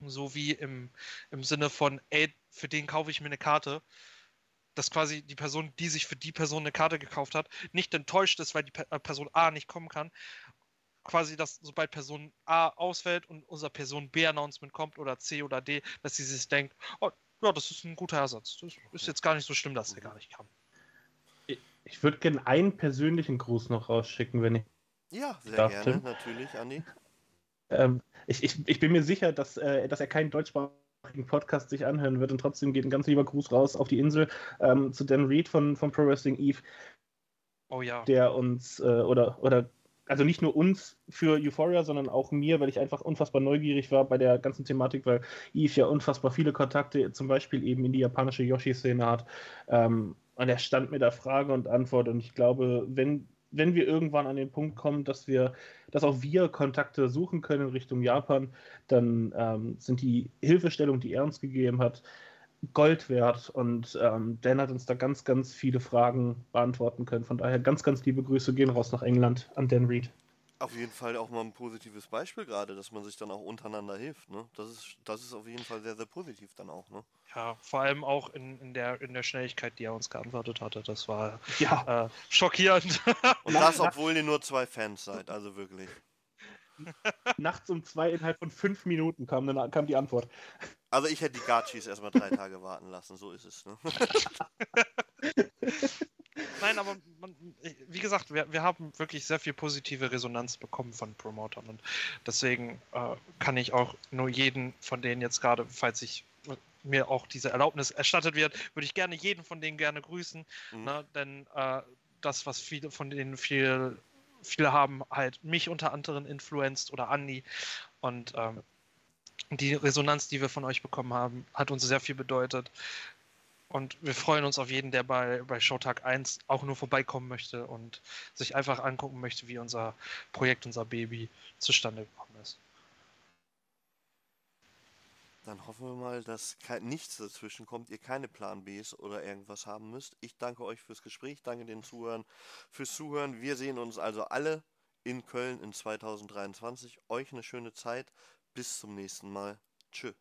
sowie im, im Sinne von, ey, für den kaufe ich mir eine Karte, dass quasi die Person, die sich für die Person eine Karte gekauft hat, nicht enttäuscht ist, weil die äh, Person A nicht kommen kann. Quasi, dass sobald Person A ausfällt und unser Person B-Announcement kommt oder C oder D, dass sie sich denkt, oh, ja, das ist ein guter Ersatz. Das ist jetzt gar nicht so schlimm, dass er gar nicht kam. Ich, ich würde gerne einen persönlichen Gruß noch rausschicken, wenn ich. Ja, sehr darf, gerne, Tim. natürlich, Andi. Ähm, ich, ich, ich bin mir sicher, dass, äh, dass er keinen deutschsprachigen Podcast sich anhören wird und trotzdem geht ein ganz lieber Gruß raus auf die Insel ähm, zu Dan Reed von, von Pro Wrestling Eve. Oh ja. Der uns, äh, oder, oder also nicht nur uns für Euphoria, sondern auch mir, weil ich einfach unfassbar neugierig war bei der ganzen Thematik, weil Eve ja unfassbar viele Kontakte zum Beispiel eben in die japanische Yoshi-Szene hat. Ähm, und er stand mit der Frage und Antwort und ich glaube, wenn wenn wir irgendwann an den Punkt kommen, dass wir, dass auch wir Kontakte suchen können in Richtung Japan, dann ähm, sind die Hilfestellungen, die er uns gegeben hat, Gold wert. Und ähm, Dan hat uns da ganz, ganz viele Fragen beantworten können. Von daher ganz, ganz liebe Grüße gehen raus nach England an Dan Reed auf jeden Fall auch mal ein positives Beispiel gerade, dass man sich dann auch untereinander hilft. Ne? Das, ist, das ist auf jeden Fall sehr, sehr positiv dann auch. Ne? Ja, vor allem auch in, in, der, in der Schnelligkeit, die er uns geantwortet hatte. Das war ja. äh, schockierend. Und das, obwohl ihr nur zwei Fans seid, also wirklich. Nachts um zwei innerhalb von fünf Minuten kam, dann, kam die Antwort. Also ich hätte die Gachis erstmal drei Tage warten lassen, so ist es. Ne? Nein, aber man, wie gesagt, wir, wir haben wirklich sehr viel positive Resonanz bekommen von Promotern und deswegen äh, kann ich auch nur jeden von denen jetzt gerade, falls ich mir auch diese Erlaubnis erstattet wird, würde ich gerne jeden von denen gerne grüßen, mhm. ne, denn äh, das, was viele von denen viel, viele haben, halt mich unter anderem influenzt oder Andi und ähm, die Resonanz, die wir von euch bekommen haben, hat uns sehr viel bedeutet. Und wir freuen uns auf jeden, der bei, bei Showtag 1 auch nur vorbeikommen möchte und sich einfach angucken möchte, wie unser Projekt, unser Baby zustande gekommen ist. Dann hoffen wir mal, dass nichts dazwischen kommt, ihr keine Plan Bs oder irgendwas haben müsst. Ich danke euch fürs Gespräch, danke den Zuhörern fürs Zuhören. Wir sehen uns also alle in Köln in 2023. Euch eine schöne Zeit. Bis zum nächsten Mal. Tschüss.